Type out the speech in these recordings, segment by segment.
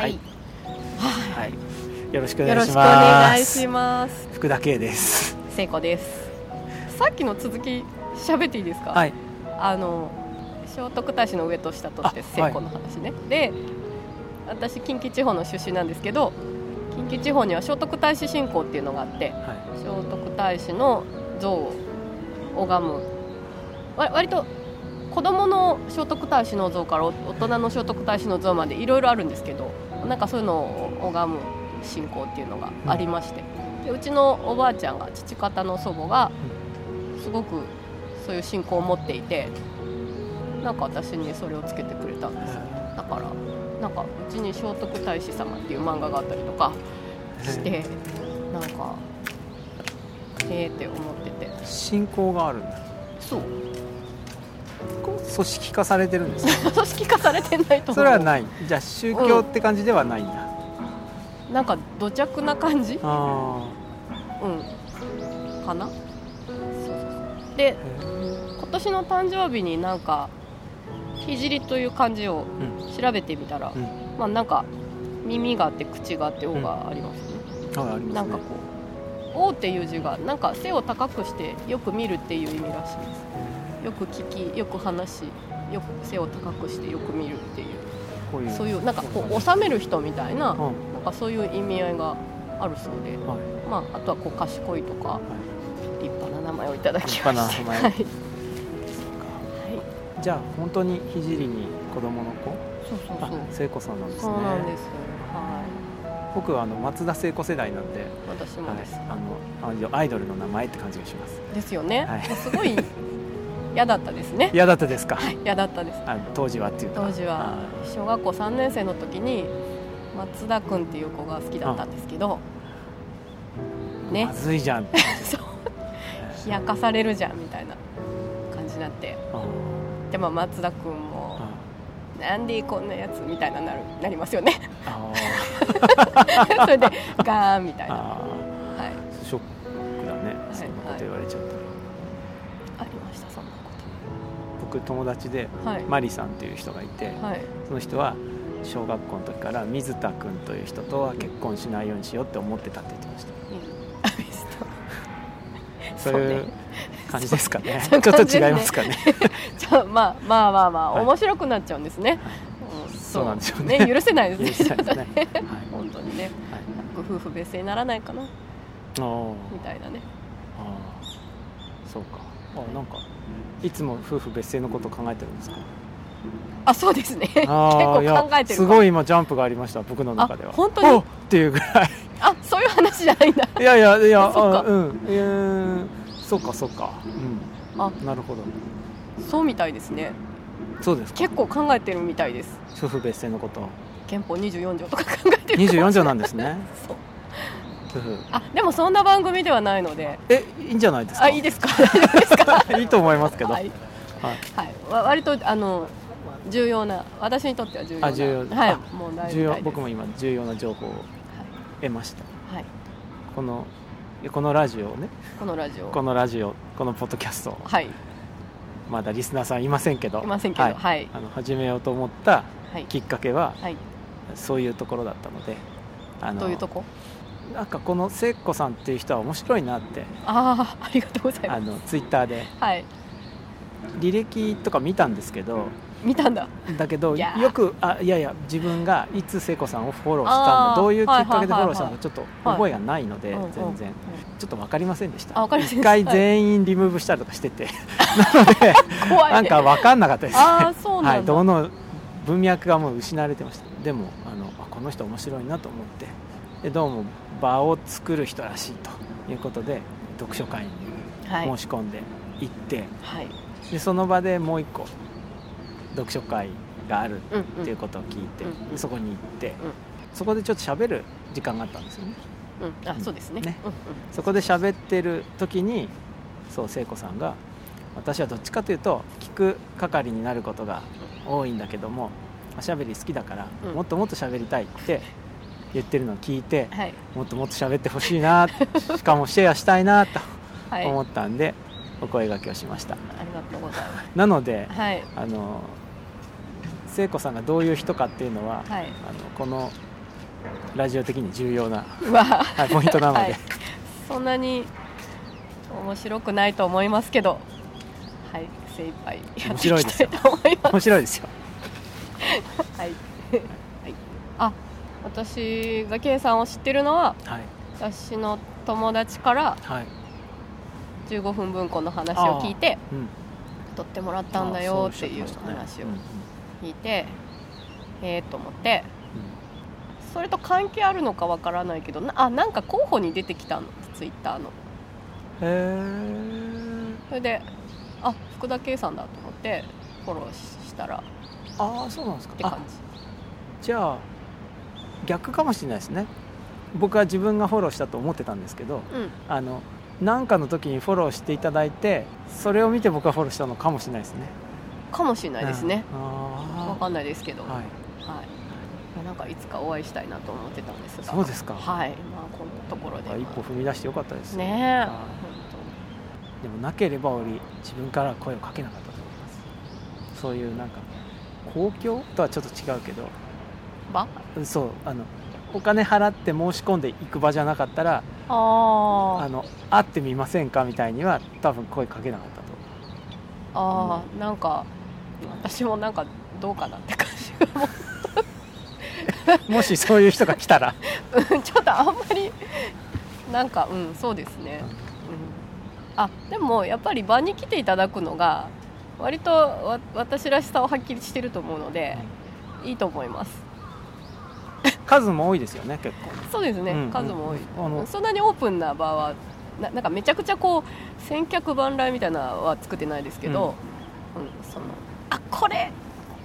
はい。はい、よろしくお願いします。願いします。福田圭です。聖子です。さっきの続き喋っていいですか、はい。あの聖徳太子の上と下とってあ聖子の話ね、で私近畿地方の出身なんですけど近畿地方には聖徳太子信仰っていうのがあっては聖徳太子の像を拝む。わ割と子供の聖徳太子の像から大人の聖徳太子の像までいろいろあるんですけどなんかそういうのを拝む信仰っていうのがありまして、でうちのおばあちゃんが父方の祖母がすごくそういう信仰を持っていてなんか私にそれをつけてくれたんです。よだからなんかうちに聖徳太子様っていう漫画があったりとかしてなんかええって思ってて。信仰があるんだ。そう組織化されてるんですか 組織化されてないと思う。それはない。じゃあ宗教って感じではないんだ、なんか土着な感じ？あうん。かな？そうそうそう。で今年の誕生日になんか聖という漢字を調べてみたら、うんまあなんか耳があって口があって「お」がありますね、あありますねなんかこう「お」っていう字がなんか背を高くしてよく見るっていう意味らしいですよく聞きよく話しよく背を高くしてよく見るっていう。こういう。そういうなんかこう収める人みたいなうん。なんかそういう意味合いがあるそうで、はい。まあ、あとはこう賢いとかは立派な名前をいただきまし立た派な名前はい、い。じゃあ本当に聖に子供の子？そうそうあそう。聖子さんなんですね。そうなんですは僕はあの松田聖子世代なんで、い私もです、はい、あのあアイドルの名前って感じがします。ですよね、はい。すごい嫌だったですね。嫌だったですか？嫌だったです。当時はっていうか。当時は小学校3年生の時に松田君っていう子が好きだったんですけどね。まずいじゃん。そう。冷やかされるじゃんみたいな感じになって。あでも松田君もあ「なんでこんなやつ」みたいななるなりますよね。あ それでガーンみたいな、僕友達でとはい、マリさんっていう人がいて、はい、その人は小学校の時から水田君という人とは結婚しないようにしようって思ってたって言ってました。そういうね。感じですかね。ちょっと違いますかね。ちょまあまあまあまあ、はい。面白くなっちゃうんですね、うんそうなんでしょうね。許せないですね。許せない 本当にね。はい。夫婦別姓にならないかな。みたいなね。あー。そうか。あなんかいつも夫婦別姓のこと考えてるんですか？あそうですね。結構考えてるすごい今ジャンプがありました僕の中では。あ本当に？おっっていうぐらい。あそういう話じゃないんだ。いやいやいやあそうか。あうんいやーそうかそうか。うん。あ。なるほど。そうみたいですね。そうですか？結構考えてるみたいです。夫婦別姓のこと。憲法24条とか考えてる。24条なんですね。そうあでもそんな番組ではないので。えいいんじゃないですか？あいいですか？いいと思いますけど、はい、はい。はい、わ割とあの重要な私にとっては重要な。あ重要。はい。あもう大重要。事僕も今重要な情報を得ました。はい、このこのラジオをね。このラジオ。このラジオこのポッドキャストはい。まだリスナーさんいませんけど。いませんけど。はい。はい。あの始めようと思ったはい。きっかけははい。そういうところだったのであのどういうとこ？なんかこの聖子さんっていう人は面白いなって。ああありがとうございます。あのツイッターで。はい。履歴とか見たんですけど。見たんだ。だけどよくあいやいや自分がいつ聖子さんをフォローしたどういうきっかけでフォローしたのはいかちょっと覚えがないのでうんうん全然。ちょっと分かりませんでした。一回全員リムーブしたりとかしてて。なので怖いなんか分かんなかったです。ねああそうなんだ、はい、どの文脈がもう失われてました。でもあのあこの人面白いなと思って。でどうも場を作る人らしいということで読書会にはい申し込んで行って、はい。でその場でもう一個読書会があるうんっていうことを聞いて、うんでそこに行って、ん。そこでちょっと喋る時間があったんですよね。うん。あそうですね。ね。うんそこで喋ってる時にそう聖子さんが私はどっちかというと聞く係になることが多いんだけどもおしゃべり好きだから、うん。もっともっと喋りたいって言ってるのを聞いてうんはい。もっともっと喋ってほしいなしかもシェアしたいなと はい。思ったんで、お声掛けをしました。ありがとうございます。なのではい。あの聖子さんがどういう人かっていうのは、はい。あのこのラジオ的に重要な、はい、ポイントなので、はい。そんなに面白くないと思いますけどはい。精一杯やっていきたいと思います。面白いですよ。はい、はい、あ私が K さんを知ってるのははい。私の友達からはい、15分文庫の話を聞いてうん、撮ってもらったんだよっていう話を聞いてええと思ってそれと関係あるのかわからないけどなあなんか候補に出てきたの？ツイッターの。うんうん、へそれであ福田圭さんだと思ってフォローしたらああそうなんですか。あて感じゃあ逆かもしれないですね。僕は自分がフォローしたと思ってたんですけどじうん。あの何かの時にフォローしていただいてそれを見て僕はフォローしたのかもしれないですね。かもしれないですね、うん。あわかんないですけど、あはい。はい、なんかいつかお会いしたいなと思ってたんですが。そうですか。はい。まあこんなところで。あ一歩踏み出してよかったですね。えはい。でもなければ俺自分から声をかけなかったと思います。そういうなんか公共とはちょっと違うけどばそうあのお金払って申し込んでいく場じゃなかったらああの会ってみませんかみたいには多分声かけなかったと。ああーなんか私もなんかどうかなって感じが。も もしそういう人が来たら。う うんちょっとあんまりなんかうんそうですね、うん、あでもやっぱり場に来ていただくのが割とわ私らしさをはっきりしてると思うので、いいと思います数も多いですよね結構。そうですね、うん。数も多い、あのそんなにオープンな場はななんかめちゃくちゃこう千客万来みたいなのは作ってないですけど、うん。そのあこれ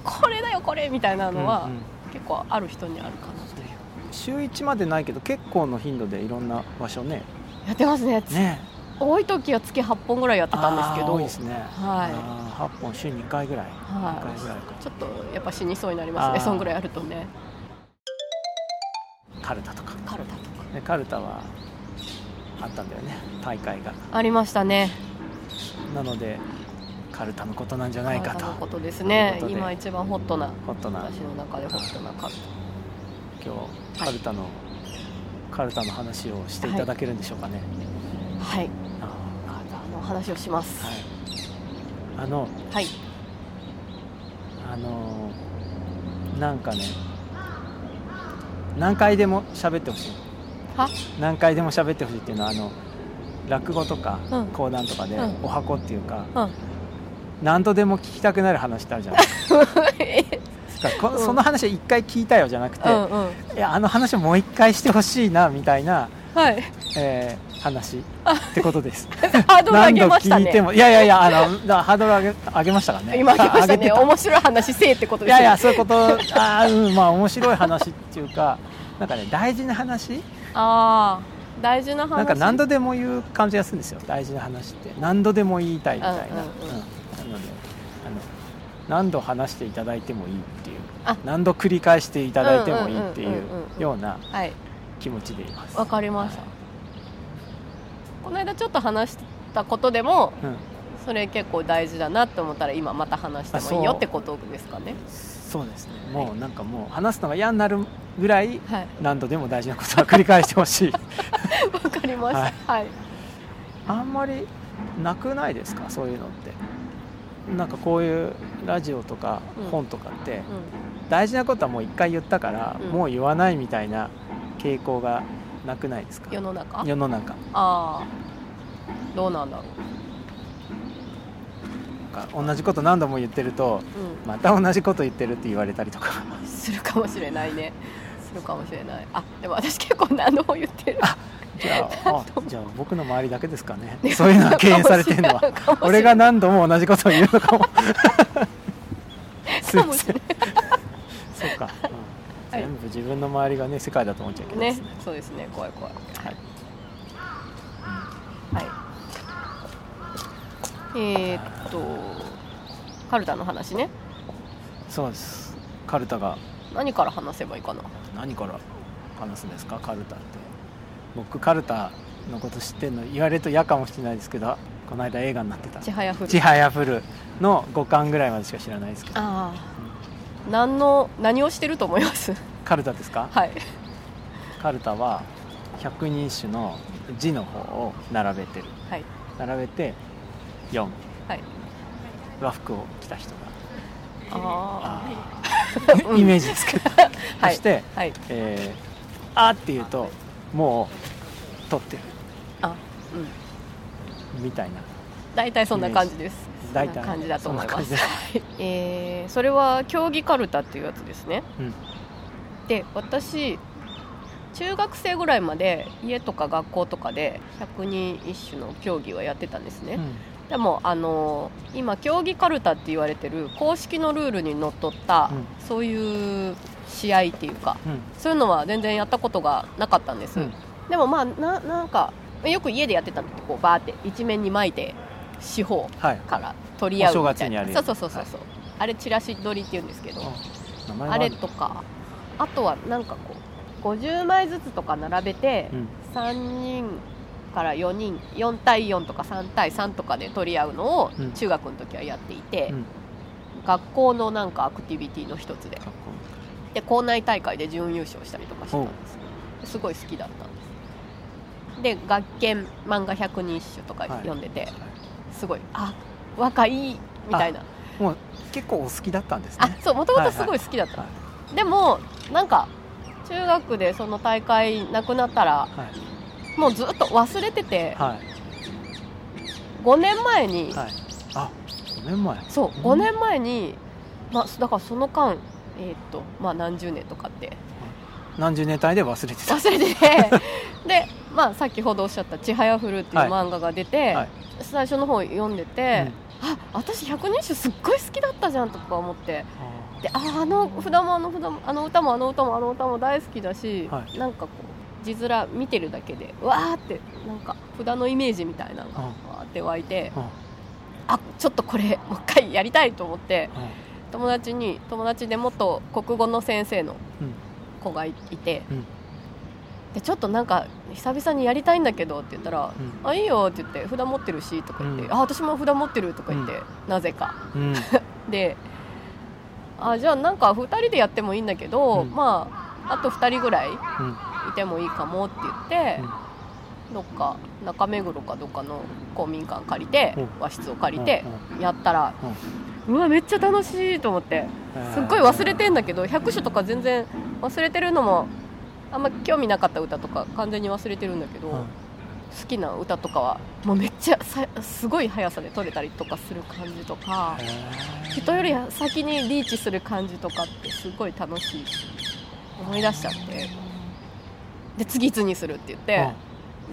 これだよこれみたいなのは、うんうん。結構ある人にあるかなという。週1までないけど結構の頻度でいろんな場所ね。やってますね。ね。多い時は月8本ぐらいやってたんですけど。多いですね。はい。あー8本週2回ぐらい。は2回ぐらいちょっとやっぱ死にそうになりますね。そんぐらいやるとねカルタとか。カルタとか。でカルタはあったんだよね。大会が。ありましたね。なのでカルタのことなんじゃないかと。カルタのことですね。今一番ホットな。ホットな。私の中でホットなカル今日カルタの、カルタの話をしていただけるんでしょうかね、タはい。あカルタの話をします。ーはい。あのはい。あのーなんかね何回でも喋ってほしい。は？何回でも喋ってほしいっていうのはあの落語とかうん。講談とかでうん。お箱っていうか、うん。何度でも聞きたくなる話ってあるじゃないですかその話は一回聞いたよじゃなくて、うんうん。いやあの話をもう一回してほしいなみたいな、はい。えー話ってことです。ハードル上げましたね。何度聞いてもいやいやいやあのだハードル上げ上げましたからね。今上げましたね。面白い話せえってこといですよやいやそういうこと。あーうんまあ面白い話っていうかなんかね大事な話？ああ大事な話。なんか何度でも言う感じがするんですよ。大事な話って。何度でも言いたいみたいな、うんうんうん。なのであの何度話していただいてもいいっていう。あ。何度繰り返していただいてもいいっていうようなはい気持ちでいます。わかりました、はいこの間ちょっと話したことでもうん、それ結構大事だなって思ったら今また話してもいいよってことですかね。そうですね。もうなんかもう話すのが嫌になるぐらいはい。何度でも大事なことは繰り返してほしい。わかりましたはい、あんまりなくないですか？そういうのって。なんかこういうラジオとかうん本とかって、う大事なことはもう一回言ったから、うん。もう言わないみたいな傾向がなくないですか？ん、世の中？世の中。ああ。どうなんだろなんか同じこと何度も言ってるとう、また同じこと言ってるって言われたりとか。うん、するかもしれないね。するかもしれない。あでも私結構何度も言ってる。じゃああじゃあ僕の周りだけですかね。そういうのは敬遠されてるのは。俺が何度も同じことを言うのかも。かもしれないそうか、うんはい全部自分の周りがね世界だと思っちゃいけないでねすね。そうですね。怖い怖い。はい。はい。えー、っとカルタの話ね。そうです。カルタが。何から話せばいいかな？何から話すんですか？カルタって。僕カルタのこと知ってるの言われると嫌かもしれないですけどこの間映画になってた。ちはやふ「る。ちはやふる」の5巻ぐらいまでしか知らないですけど。ああ何の何をしてると思います？カルタですか？はい。カルタは百人一首の字の方を並べてる。はい。並べて4はい。和服を着た人が。ああー。イメージつけた、はい。そして、あはい。えーあーって言うともう撮ってる。あうん。みたいな。大体そんな感じです。大体感じだと思います。はい。えーそれは競技カルタっていうやつですね。うんで私中学生ぐらいまで家とか学校とかで百人一首の競技はやってたんですね、うん。でもあの今競技カルタって言われてる公式のルールにのっとった、うん。そういう試合っていうかうん。そういうのは全然やったことがなかったんです、うん。でもまあななんかよく家でやってたのってこうバーって一面に巻いて四方はい。から取り合うみたいな。お正月にやるやつ。そうそうそうそうそう、あれチラシ取りって言うんですけど、あれとかあとはなんかこう50枚ずつとか並べてうん。3人から4人4対4とか3対3とかで取り合うのをうん。中学の時はやっていて、うん。学校のなんかアクティビティの一つで。で校内大会で準優勝したりとかしてたんです。ですごい好きだったんです。で学研漫画百人一首とか読んでて、いい。すごいあ若いみたいな。もう結構お好きだったんですあねそうもともとすごい好きだった、はでもなんか中学でその大会なくなったらいはい。もうずっと忘れててはい。5年前に、はい。あ5年前。そううん。5年前に、まあ、だからその間えーっとまあ何十年とかって。何十年単位で忘れてた。忘れてて。で、まあ、さっきほどおっしゃった「ちはやふる」っていうはい。漫画が出て、はい。最初の方読んでて、あ私百人一首すっごい好きだったじゃんとか思って。でああの札もあの札もあの歌もあの歌もあの歌も大好きだし、はなんかこう字面見てるだけでうわーってなんか札のイメージみたいなのがわーって湧いて、うん。あちょっとこれもう一回やりたいと思ってうん友達に友達で元国語の先生のうん。子がいいて、うん。でちょっとなんか久々にやりたいんだけどって言ったら「うん。あいいよ」って言って「札持ってるし」とか言って「うん。あ私も札持ってる」とか言って、うん。なぜか。うん。であじゃあなんか2人でやってもいいんだけど、うん。まああと2人ぐらいいうん。てもいいかもって言って、どっか中目黒かどっかの公民館借りて、うん。和室を借りてやったら、うん。うわめっちゃ楽しいと思って。すっごい忘れてんだけど百首とか全然忘れてるのもあんま興味なかった歌とか完全に忘れてるんだけど、うん好きな歌とかはもうめっちゃさすごい速さで取れたりとかする感じとか人より先にリーチする感じとかってすごい楽しいし思い出しちゃって。で次いつにするって言って、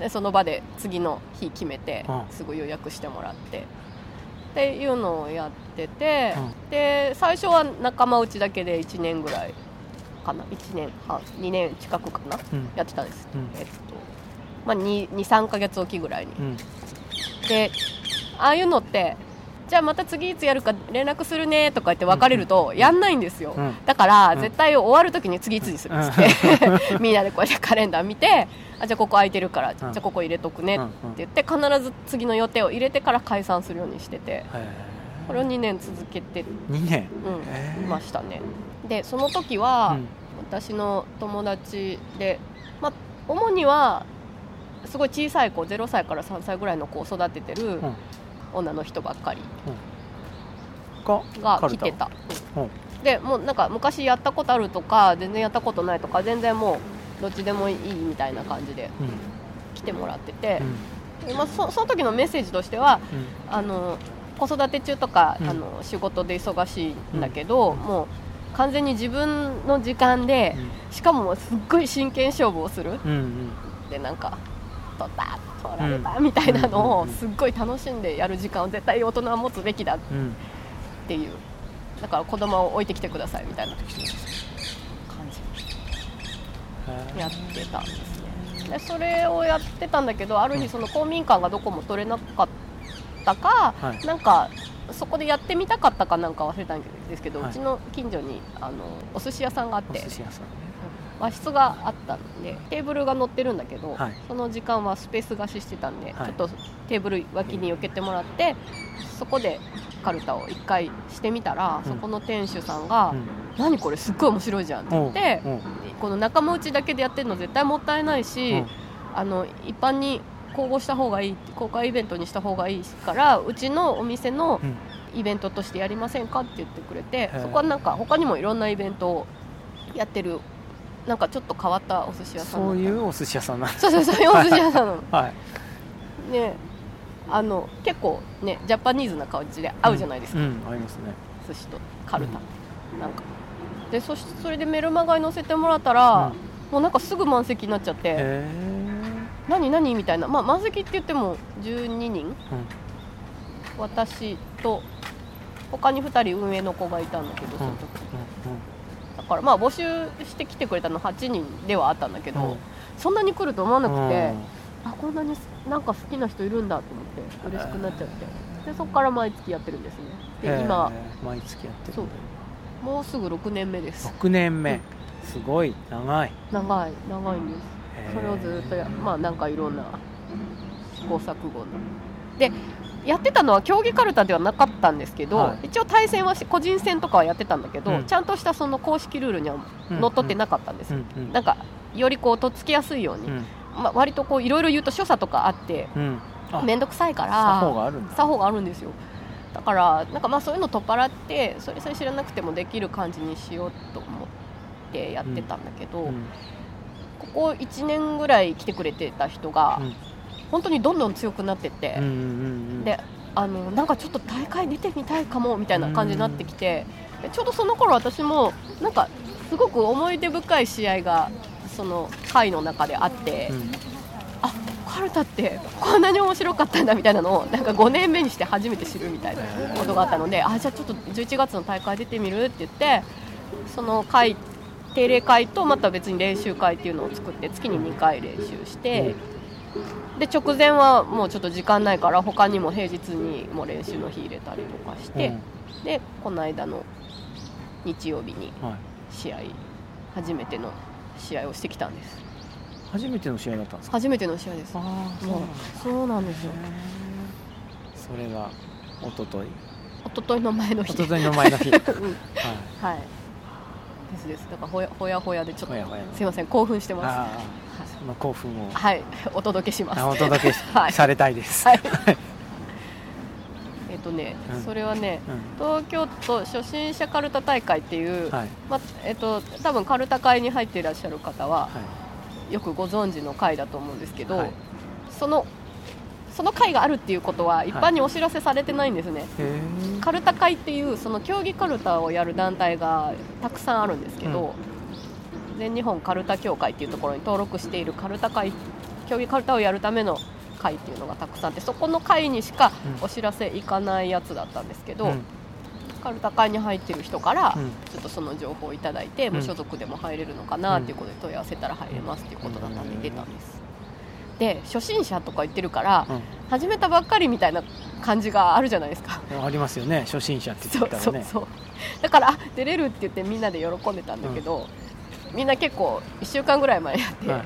でその場で次の日決めてうん。すぐ予約してもらって。っていうのをやってて、うで最初は仲間内だけで1年ぐらいかな。1年半2年近くかな。うん。やってたんです、うん。えっとまあ、23か月おきぐらいに。うん。でああいうのってじゃあまた次いつやるか連絡するねとか言って別れるとやんないんですよ、うん。だからうん。絶対終わる時に次いつにするっつって、みんなでこうやって カレンダー見てあじゃあここ空いてるから、じゃあここ入れとくねって言って必ず次の予定を入れてから解散するようにしてて。へこれを2年続けて、2年？うん。いましたね。でその時は、うん。私の友達で、まあ、主にはすごい小さい子0歳から3歳ぐらいの子を育ててるうん。女の人ばっかり。が来てた、うん。でもうなんか昔やったことあるとか全然やったことないとか全然もうどっちでもいいみたいな感じでうん。来てもらってて。う、ん。でまあ、そその時のメッセージとしてはうん。あの子育て中とか、うん。あの仕事で忙しいんだけど、もう完全に自分の時間で、しかもすっごい真剣勝負をする。うんうん。でなんか取った取られたみたいなのをうんすっごい楽しんでやる時間を絶対大人は持つべきだっうんていう。だから子供を置いてきてくださいみたいな感じ。やってたんですね。でそれをやってたんだけどある日その公民館がどこも取れなかったか、はい。なんかそこでやってみたかったかなんか忘れたんですけど、はいうちの近所にあのお寿司屋さんがあっおて和室があったんでテーブルが乗ってるんだけど、はい。その時間はスペース貸ししてたんで、はい。ちょっとテーブル脇に避けてもらってそこでカルタを1回してみたら、うん。そこの店主さんがうん「何これすっごい面白いじゃん」って言って、うん。この仲間内だけでやってるの絶対もったいないし、うん。あの一般に公募した方がいい公開イベントにした方がいいからうちのお店のうん。イベントとしてやりませんかって言ってくれてそこはなんか他にもいろんなイベントをやってるなんかちょっと変わったお寿司屋さんそういうお寿司屋さんなんですそうそうそういうお寿司屋さんなの。はい。ねあの結構ねジャパニーズな感じで合うじゃないですか、うん、うんありますね。寿司とカルタ、なんか。でそしそれでメルマガに載せてもらったら、もうなんかすぐ満席になっちゃって、何何？みたいな、まあ、満席って言っても12人。私と他に2人運営の子がいたんだけどその時、だからまあ募集してきてくれたの8人ではあったんだけど、うん。そんなに来ると思わなくて、うん。あこんなになんか好きな人いるんだと思って嬉しくなっちゃって。でそこから毎月やってるんですね。で今毎月やってるもうすぐ6年目です。6年目。すごい。長い。長い長いんです。それをずっとやまあなんかいろんな試行錯誤の。でやってたのは競技かるたではなかったんですけど、はい。一応対戦はし個人戦とかはやってたんだけど、うん。ちゃんとしたその公式ルールにはのっとってなかったんです、うんうん。なんかよりこうとっつきやすいように、うん。まあ、割とこういろいろ言うと所作とかあってうん。あ面倒くさいから作法があるんだ。作法があるんですよ。だからなんかまあそういうの取っ払ってそれさえ知らなくてもできる感じにしようと思ってやってたんだけど、うん。ここ1年ぐらい来てくれてた人が、うん本当にどんどん強くなってって、うんうんうんであのなんかちょっと大会出てみたいかもみたいな感じになってきて、でちょうどその頃私もなんかすごく思い出深い試合がその会の中であって、うん。あカルタってこんなに面白かったんだみたいなのをなんか5年目にして初めて知るみたいなことがあったのであじゃあちょっと11月の大会出てみるって言ってその会定例会とまた別に練習会っていうのを作って月に2回練習して、で直前はもうちょっと時間ないから他にも平日にも練習の日入れたりとかして、でこの間の日曜日にうんはい。試合初めての試合をしてきたんです。初めての試合だったんですか？初めての試合です。ああもうそうなんですよ。それが一昨日？一昨日の前の日。一昨日の前の日。はいうん。はい。ですです。だからほやほやほやでちょっとすいません興奮してますその興奮を。はい。お届けします。あお届けし はい。されたいです。はい。えっとね、うん。それはねうん。東京都初心者カルタ大会っていう、はい。まえっと多分カルタ会に入っていらっしゃる方ははい。よくご存知の会だと思うんですけど、はい。そのその会があるっていうことは一般にお知らせされてないんですね、へえカルタ会っていうその競技カルタをやる団体がたくさんあるんですけど、全日本カルタ協会っていうところに登録しているカルタ会競技カルタをやるための会っていうのがたくさんあってそこの会にしかうん。お知らせ行かないやつだったんですけど、うん。カルタ会に入ってる人からうん。ちょっとその情報をいただいて、うん。無所属でも入れるのかなっていうことで問い合わせたら入れますっていうことだったんで出たんです。で初心者とか言ってるからうん。始めたばっかりみたいな感じがあるじゃないですか。ありますよね初心者って言そうったらね。そうそうだからあ出れるって言ってみんなで喜んでたんだけど、みんな結構1週間ぐらい前にやって、は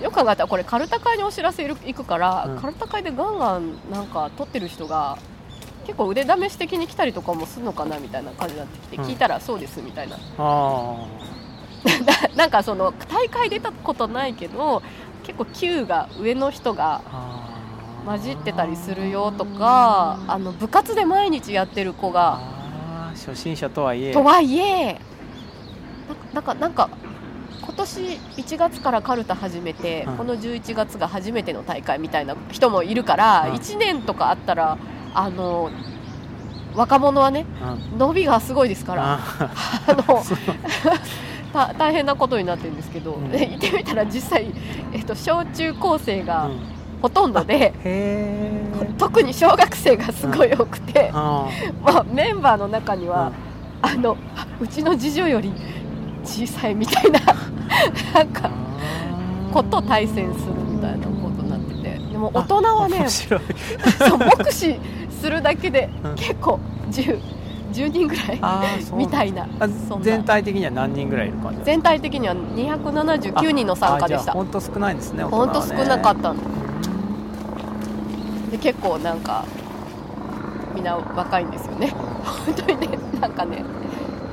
い。よく考えたらこれカルタ会にお知らせ行くから、うん。カルタ会でガンガンなんか撮ってる人が結構腕試し的に来たりとかもするのかなみたいな感じになってきて、うん。聞いたらそうですみたいな。あ なんかその大会出たことないけど結構級が上の人があ混じってたりするよとかあの部活で毎日やってる子が初心者とはいえ。とはいえなんかなんか今年1月からカルタ始めて、うんこの11月が初めての大会みたいな人もいるから、うん1年とかあったらあの若者はねうん伸びがすごいですからああの 大変なことになってるんですけど、うん。で行ってみたら実際、えっと、小中高生がうん。ほとんどで、へえ特に小学生がすごい多くて、あまあ、メンバーの中にーは、あのあうちの次女より小さいみたいななんかこと対戦するみたいなことになってて。でも大人はね そう目視するだけでうん。結構10 10人ぐらい みたいな全体的には何人ぐらいいる感じ全体的には279人の参加でした。本当少ないですね本当少なかたったの。で結構なんかみんな若いんですよね。本当にねなんかね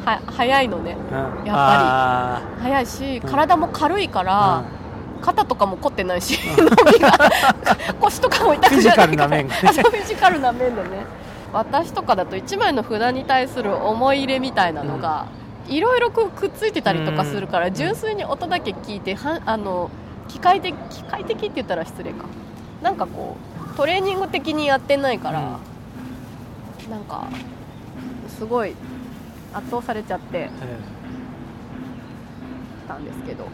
は早いのね。うん、やっぱ早いしうん。体も軽いから、肩とかも凝ってないしうん。伸びが 腰とかも痛くフィジカルなない面が あそうフィジカルな面でね。私とかだと1枚の札に対する思い入れみたいなのがいろいろくっついてたりとかするから、うん。純粋に音だけ聞いてはあの機械的機械的って言ったら失礼か。なんかこうトレーニング的にやってないから、なんかすごい圧倒されちゃってえたんですけど。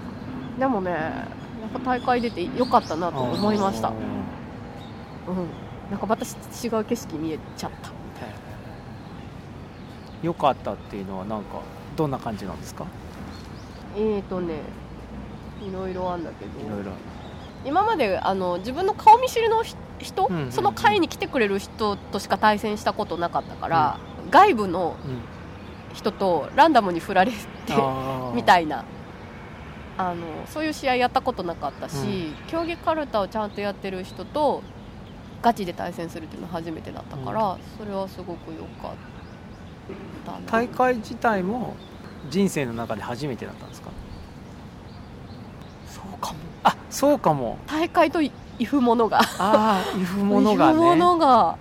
でもねやっぱ大会出てよかったなえと思いました。うん。なんかまた違う景色見えちゃった。へえよかったっていうのはなんかどんな感じなんですか？えーとねいろいろあんだけど。いろいろ。今まであの自分の顔見知りのひ人、うんうんうん。その会に来てくれる人としか対戦したことなかったから、外部のうん人とランダムに振られて みたいな。あのそういう試合やったことなかったし、うん。競技かるたをちゃんとやってる人とガチで対戦するっていうのは初めてだったから、それはすごく良かったな。大会自体も人生の中で初めてだったんですか？そうかも。あそうかも。大会といふものが。ああいうものがね。のが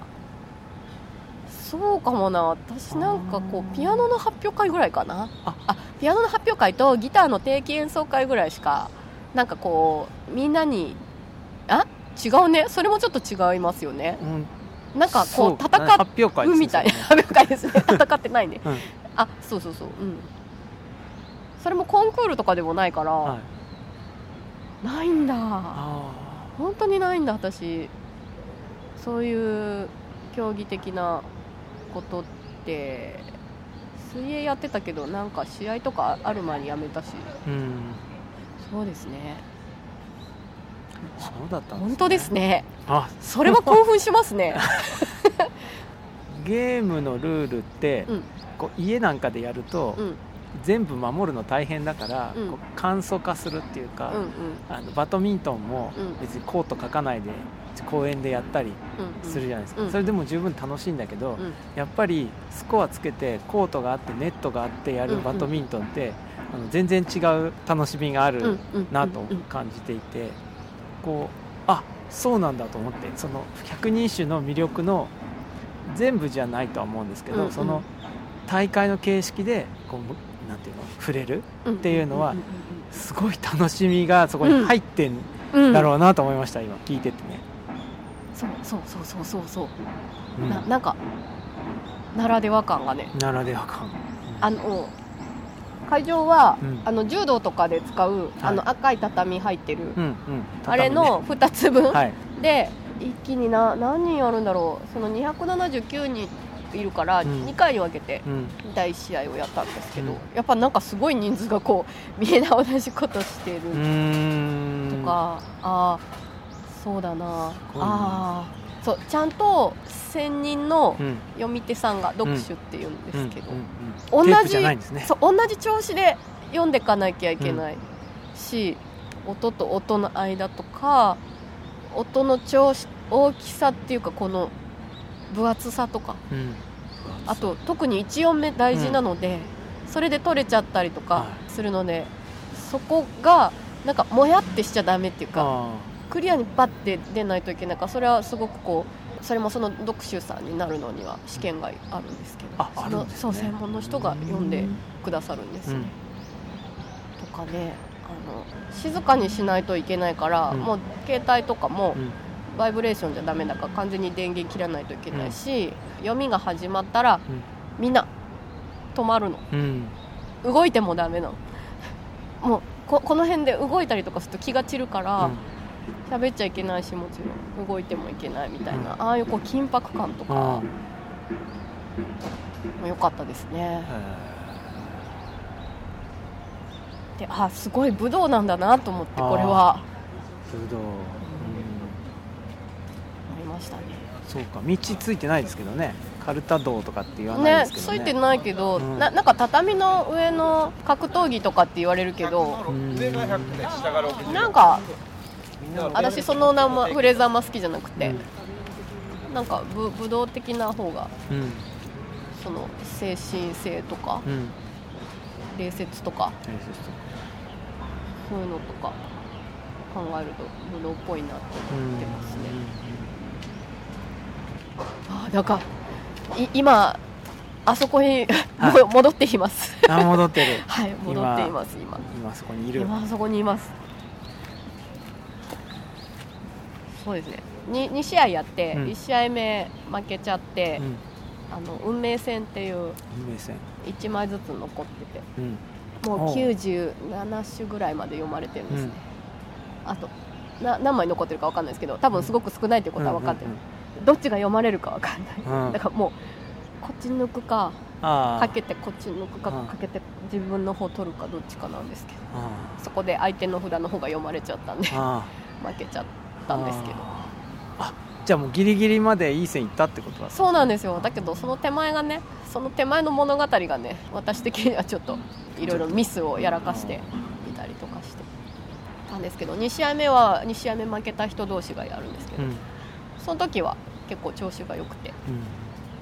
そうかもな。私なんかこうピアノの発表会ぐらいかな。あピアノの発表会とギターの定期演奏会ぐらいしかなんかこうみんなにあ？違うね。それもちょっと違いますよね。うん。なんかこうそ戦うみたいな。発表会ですね。戦ってないね、うん。あそうそうそう。うん。それもコンクールとかでもないから、はい。ないんだ。あ本当にないんだ私。そういう競技的なことって水泳やってたけどなんか試合とかある前にやめたし。ーうん。そうですねそうだったね、本当ですね。あそれは興奮しますね。ゲームのルールって、うん。こう家なんかでやると、うん。全部守るの大変だから、うん。こう簡素化するっていうか、うんうん。あのバドミントンもうん。別にコート書かないで公園でやったりうんするじゃないですか、うん。それでも十分楽しいんだけど、うん。やっぱりスコアつけてコートがあってネットがあってやうんうん。るバドミントンって、あの全然違う楽しみがあうんるうんなとうん。感じていてこうあそうなんだと思ってその百人一首の魅力の全部じゃないとは思うんですけど、うんうん。その大会の形式でこうなんていうの触れるうんっていうのはんんすごい楽しみがそこに入ってんうんうんだろうなと思いました、今聞いててね、そうそうそうそうそうそう、うん。ななんかならでは感がね。ならでは感。あの会場は、うん。あの柔道とかで使う、あの赤い畳入ってる、うんうん。あれの2つ分、はい。で一気にな何人あるんだろう。その279人いるからうん。2回に分けてうん。第1試合をやったんですけど、うん。やっぱなんかすごい人数がこうみんな同じことしてる。とか、ああそうだな。ああそうちゃんと専任のうん。読み手さんが読手っていうんですけど、うんうん同じね。そう同じ調子で読んでいかなきゃいけないし、音と音の間とか音の調子大きさっていうかこの分厚さとか。うん。あと特に1音目大事なので、それで取れちゃったりとかはするので、そこがなんかもやってしちゃダメっていうか。あクリアにバッて出ないといけないからそれはすごくこうそれもその読書さんになるのには試験があるんですけどあそのあるんですね。そう専門の人が読んでくださるんですねうん。とかねあの静かにしないといけないから、うん。もう携帯とかもうん。バイブレーションじゃダメだから完全に電源切らないといけないし、読みが始まったら、みんな止まるの。うん。動いてもダメなの。もうここの辺で動いたりとかすると気が散るから喋、っちゃいけないしもちろん。動いてもいけないみたいな、うん。ああいうこう緊迫感とか。うん。も良かったですね。であすごい武道なんだなと思ってこれは。武道。うん。思いましたね。そうか。道ついてないですけどね。カルタ道とかって言わないねですけどね。ついてないけど、うん。ななんか畳の上の格闘技とかって言われるけどうん。上が100で下が60なんか私その名前フレーズあんま好きじゃなくて、うん。なんか武武道的な方がうん。その精神性とかうん。礼節とかそういうのとか考えると武道っぽいなって思ってますね、あなんかい今あそこに、戻っています。戻ってる。はい戻っています今。今そこにいる。今あそこにいますそうですね。2, 2試合やって、うん。1試合目負けちゃってう、ん。あの運命戦っていう運命線1枚ずつ残っててうん。もうおう。97種ぐらいまで読まれてるんですね、あとな何枚残ってるか分かんないですけど多分すごく少ないってことは分かってる、どっちが読まれるか分かんない、だからもうこっち抜くかかけてこっち抜くかうん。かけて自分の方取るかどっちかなんですけど。あそこで相手の札の方が読まれちゃったんで 負けちゃったんですけど。あじゃあもうギリギリまでいい線いったってことだそうなんですよ。だけどその手前がねその手前の物語がね私的にはちょっといろいろミスをやらかしていたりとかしてたんですけど2試合目は2試合目負けた人同士がやるんですけど、うん。その時は結構調子が良くてうん。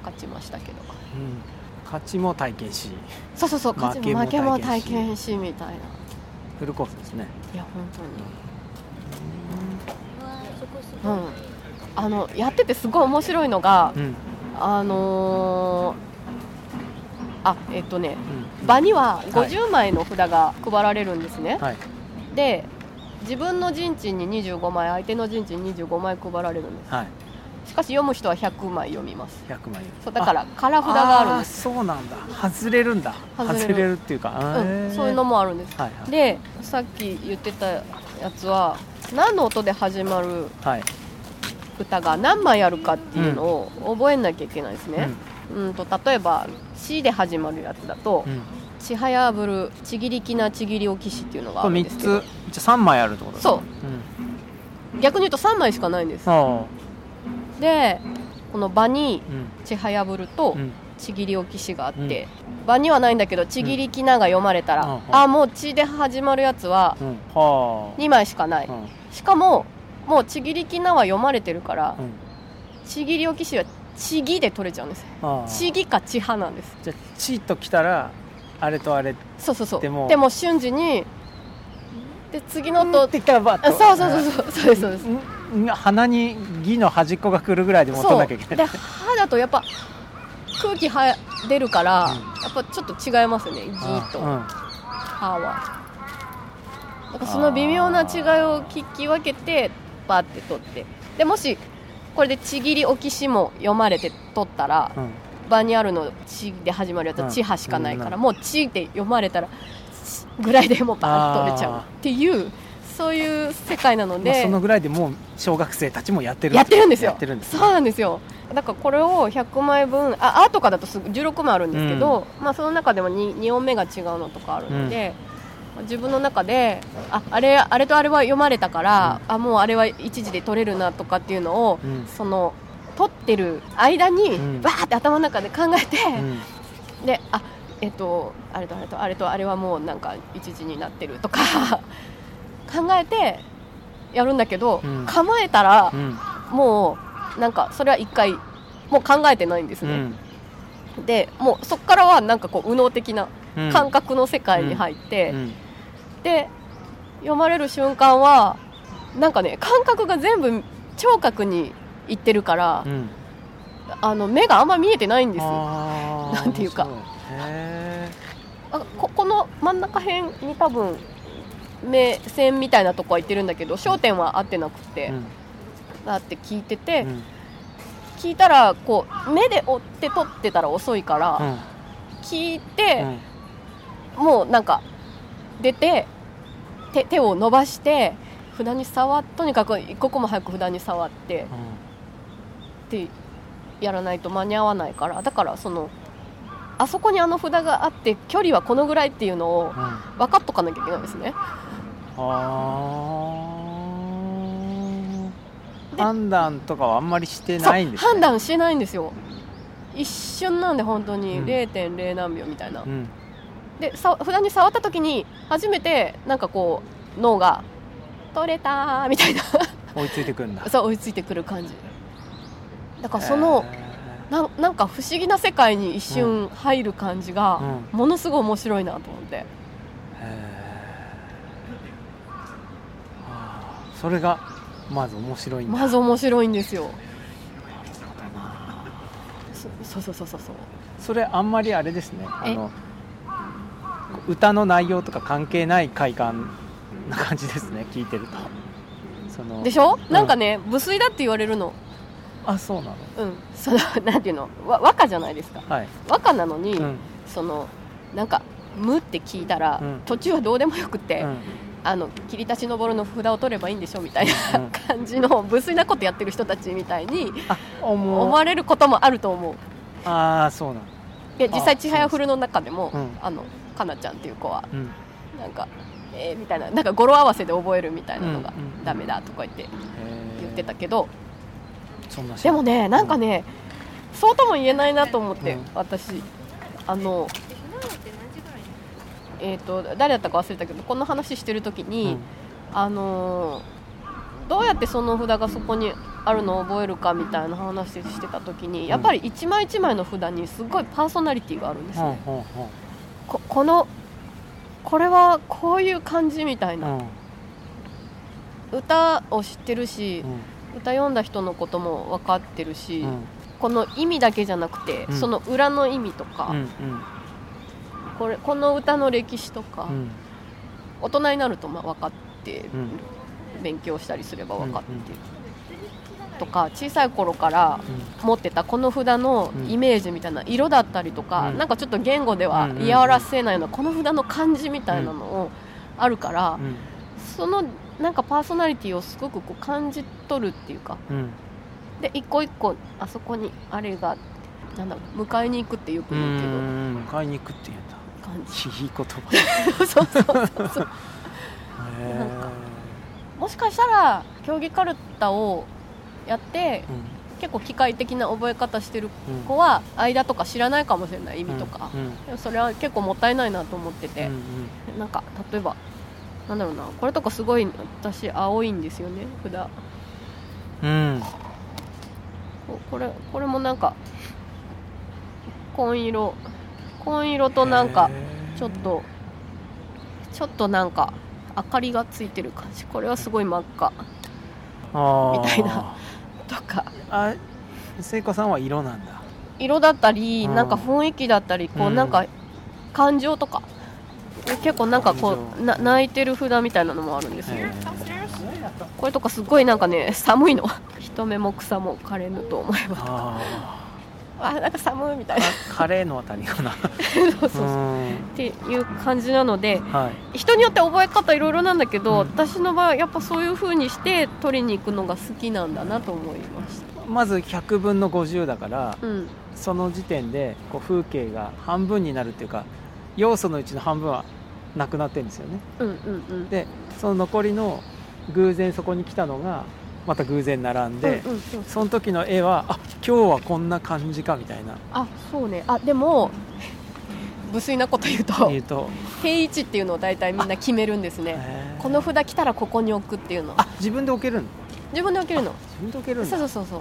勝ちましたけど。うん。勝ちも体験し。そうそうそう勝ちも負負けけも体験験しみたいな。フルコースですね。いや本当に。うんあのやっててすごい面白いのがうん。あのーあえっとねうん。場にははい。50枚の札が配られるんですね、はい。で自分の陣地に25枚相手の陣地に25枚配られるんです。はい。しかし読む人は100枚読みます。100枚。そうだから空札があるんです。そうなんだ。外れるんだ。外れる。っていうか、うん、そういうのももあるんです。はいはい。でさっき言ってたやつは何の音で始まるはい歌が何枚あるかっていうのを覚えなきゃいけないですね、うん、と例えば「C」で始まるやつだとうん。うん「ちはやぶるちぎりきなちぎりおきし」っていうのがあ3るんですけど。つじゃあ3枚あるってことですかそう。逆に言うと3枚しかないんです。でこの場にあうん「ちはやぶる」とうん「ちぎりおきし」があって、場にはないんだけど「ちぎりきな」が読まれたら、うん。うんあ。もう「ち」で始まるやつはうん。は2枚しかない、しかももう「ちぎりきな」は読まれてるからうん「ちぎりおきし」は「ちぎ」で取れちゃうんですちぎかちはなんです。じゃあ「ち」ときたらあれとあれそうそうそう。でもでも瞬時にで次の音、ってきたらバッあとそうそうそうそう。そうですそうです。うんうん鼻に「ぎ」の端っこが来るぐらいで持たなきゃいけない。歯だとやっぱ空気は出るから、うん。やっぱちょっと違いますよね。ギーと。うん。歯は。なんかその微妙な違いを聞き分けてバーって取って。でもしこれでちぎりおきしも読まれて取ったらうん。場にあるの「ち」で始まるやつは「うん。ち」はしかないから、うん。もう「ち」って読まれたら「ち」ぐらいでもうバーッと取れちゃうっていうそういう世界なのまあで、そのぐらいでもう小学生たちもやってるやってるんですよ。やってるんですね。そうなんですよ。だからこれを100枚分あアートかだとすぐ16枚あるんですけど、まあ、その中でも 2, 2音目が違うのとかあるので、自分の中でああれあれとあれは読まれたから、あもうあれは一時で取れるなとかっていうのを、うん。その取ってる間にうん。バーって頭の中で考えて、うん。であえっとあれとあれとあれとあれはもうなんか一時になってるとか考えてやるんだけど、うん。構えたらう、ん。もうなんかそれは一回もう考えてないんですね、うん。でもうそこからはなんかこう右脳的なうん。感覚の世界に入って、うんで読まれる瞬間はなんかね感覚が全部聴覚にいってるから、うん。あの目があんま見えてないんですなんていうか。あここの真ん中辺に多分目線みたいなとこは行ってるんだけど焦点は合ってなくて、ーうん。だって聞いてて、うん。聞いたらこう目で追って撮ってたら遅いから、うん。聞いて、うん。もうなんか出て手手を伸ばして札に触っとにかく一刻も早く札に触ってってやらないと間に合わないから。だからそのあそこにあの札があって距離はこのぐらいっていうのをうん。うん分かっとかなきゃいけないんですね。あー。で判断とかはあんまりしてないんです、ね、判断してないんですよ。一瞬なんで本当に。うん。0.0何秒みたいな、うんでさ札に触った時に初めてなんかこう脳が「取れた」みたいな。追いついてくるんだ。そう追いついてくる感じ。だからその、へなんなんか不思議な世界に一瞬入る感じが、うん。ものすごい面白いなと思って。ー。へーそれがまず面白いんだ。まず面白いんですよ。そそうそうそうそうそう。それあんまりあれですね。あえ？の歌の内容とか関係ない快感な感じですね聞いてると。そのでしょ、うん。なんかね無粋だって言われるの。あそうなの？うん。その なんていうの？わ和歌じゃないですか。はい、和歌なのに、うん。そのなんか「無」って聞いたら、うん。途中はどうでもよくて、うん。あの切り立ち上るの札を取ればいいんでしょみたいなうん。感じの無粋なことやってる人たちみたいにあ思思われることもあると思う。ああそうなの。で実際あ「ちはやふる」の中でも、うん。あのかなちゃんっていう子は。うん。なんかえーみたいな。なんか語呂合わせで覚えるみたいなのがうんうんダメだとか言って言ってたけど、でもねなんかね、そうとも言えないなと思って、うん。私。あのえー、と誰だったか忘れたけどこの話してる時うん。に、あのーどうやってその札がそこにあるのを覚えるかみたいな話してた時にやっぱり一枚一枚の札にすごいパーソナリティがあるんですね、ここのこれはこういう感じみたいうな、うん。歌を知ってるしう、ん。歌読んだ人のことも分かってるし、うん。この意味だけじゃなくて、うん。その裏の意味とか、うんこれこの歌の歴史とか、うん。大人になるとまあ分かって勉強したりすれば分かってとか小さい頃から持ってたこの札のイメージみたいな色だったりとか、うん。なんかちょっと言語ではうんうんうん。言い表せないようなこの札の感じみたいなのをあるから、うん。そのなんかパーソナリティをすごくこう感じ取るっていうかうん。で一個一個あそこにあれがなんだ迎えに行くってよくう言うけどん迎えに行くっていうんだ。感じ。いい言葉。そうそうそうそう。なんかもしかしたら競技かるたをやって結構機械的な覚え方してるうんうん。子は間とか知らないかもしれない意味とか、うん。でもそれは結構もったいないなと思ってて。うん、うん。なんか例えばなんだろうな。これとかすごい私青いんですよね。札うん。ここれこれもなんか紺色。紺色となんかちょっとちょっとなんか明かりがついてる感じ。これはすごい真っ赤。みたいなとか。あ聖子さんは色なんだ。色だったりうん。なんか雰囲気だったりこううん。なんか感情とか。結構なんかこうな泣いてる札みたいなのもあるんですよ。へこれとかすごいなんかね寒いの。人目も草も枯れぬと思えばああなんか寒いみたいな。ーカレーのあたりかな。そうそうっていう感じなのではい。人によって覚え方いろいろなんだけど、うん。私の場合はやっぱそういう風にして取りに行くのが好きなんだなと思いました、まず100分の50だからうん、その時点でこう風景が半分になるっていうか要素のうちの半分はなくなってるんですよね。うんうんうん。でその残りの偶然そこに来たのがまた偶然並んで、うんうんそうその時の絵はあ今日はこんな感じかみたいな。あそうね。あでも無粋なこと言うと言うと、定位置っていうのを大体みんな決めるんですね。この札来たらここに置くっていうの。あ自分で置けるの？自分で置けるの。自分で置けるんだ。そうそうそうそう。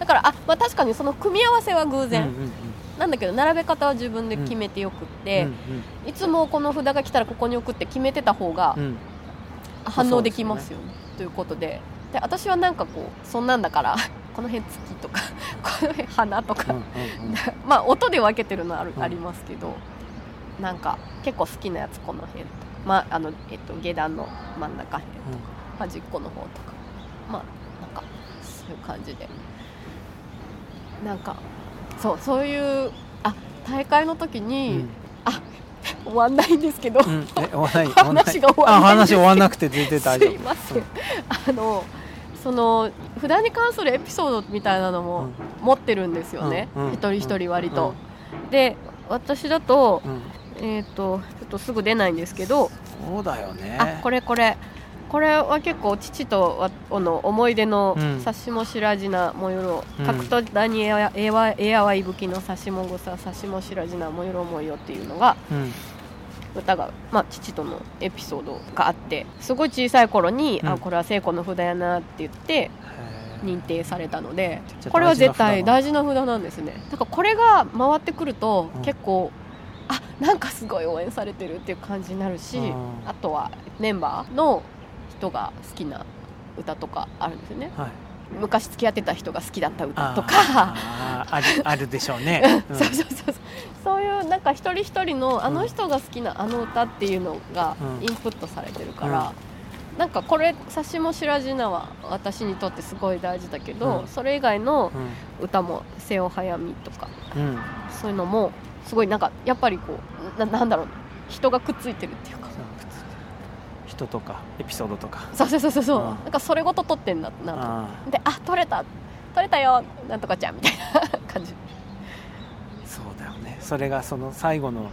だからあ、まあ、確かにその組み合わせは偶然、うんうんうん。なんだけど並べ方は自分で決めてよくって、いつもこの札が来たらここに置くって決めてた方が反応できますよね。ということでで私はなんかこうそんなんだから この辺月とか この辺花とか、まあ音で分けてるのはある、うん。ありますけどなんか結構好きなやつこの辺とまああの、えっと、下段の真ん中辺とか、端っこの方とかまあなんかそういう感じで。なんかそうそういうあ大会の時うに、ん終わんないんですけど、うん。話が終わんないあ話終わんなくて全然大丈夫。すいません、あのその札に関するエピソードみたいなのも持ってるんですよね、うん。うん。一人一人割と、で私だと,、えー、とちょっとすぐ出ないんですけど、そうだよね。あこれこれ。これは結構父との思い出のうん「さしもしらじなもよろ」うん角とダニエアエワエアワイブキのさしもぐささしもしらじなもよろもよっていうのがうん歌が、まあ、父とのエピソードがあってすごい小さい頃に、うん。あこれは聖子の札やなって言って認定されたのでこれは絶対大大事な札なんですね。だからこれが回ってくると、うん。結構あなんかすごい応援されてるっていう感じになるし、うん。あとはメンバーの人が好きな歌とかあるんですよね。はい昔付き合ってた人が好きだった歌とか。ある あるでしょうね、うん。そうそうそうそう。そういうなんか一人一人のあの人が好きなあの歌っていうのがうん。インプットされてるから、なんかこれ「さしもしらじな」は私にとってすごい大事だけど、うん。それ以外のう歌も「瀬尾早見」とかんうん。そういうのもすごいなんかやっぱりこうななんだろう人がくっついてるっていうか人とかエピソードとか。そうそうそうそう。そううん。なんかそれごと撮ってんだなとあであ撮れた。撮れたよ。なんとかちゃんみたいな感じ。ーそうだよね。それがその最後の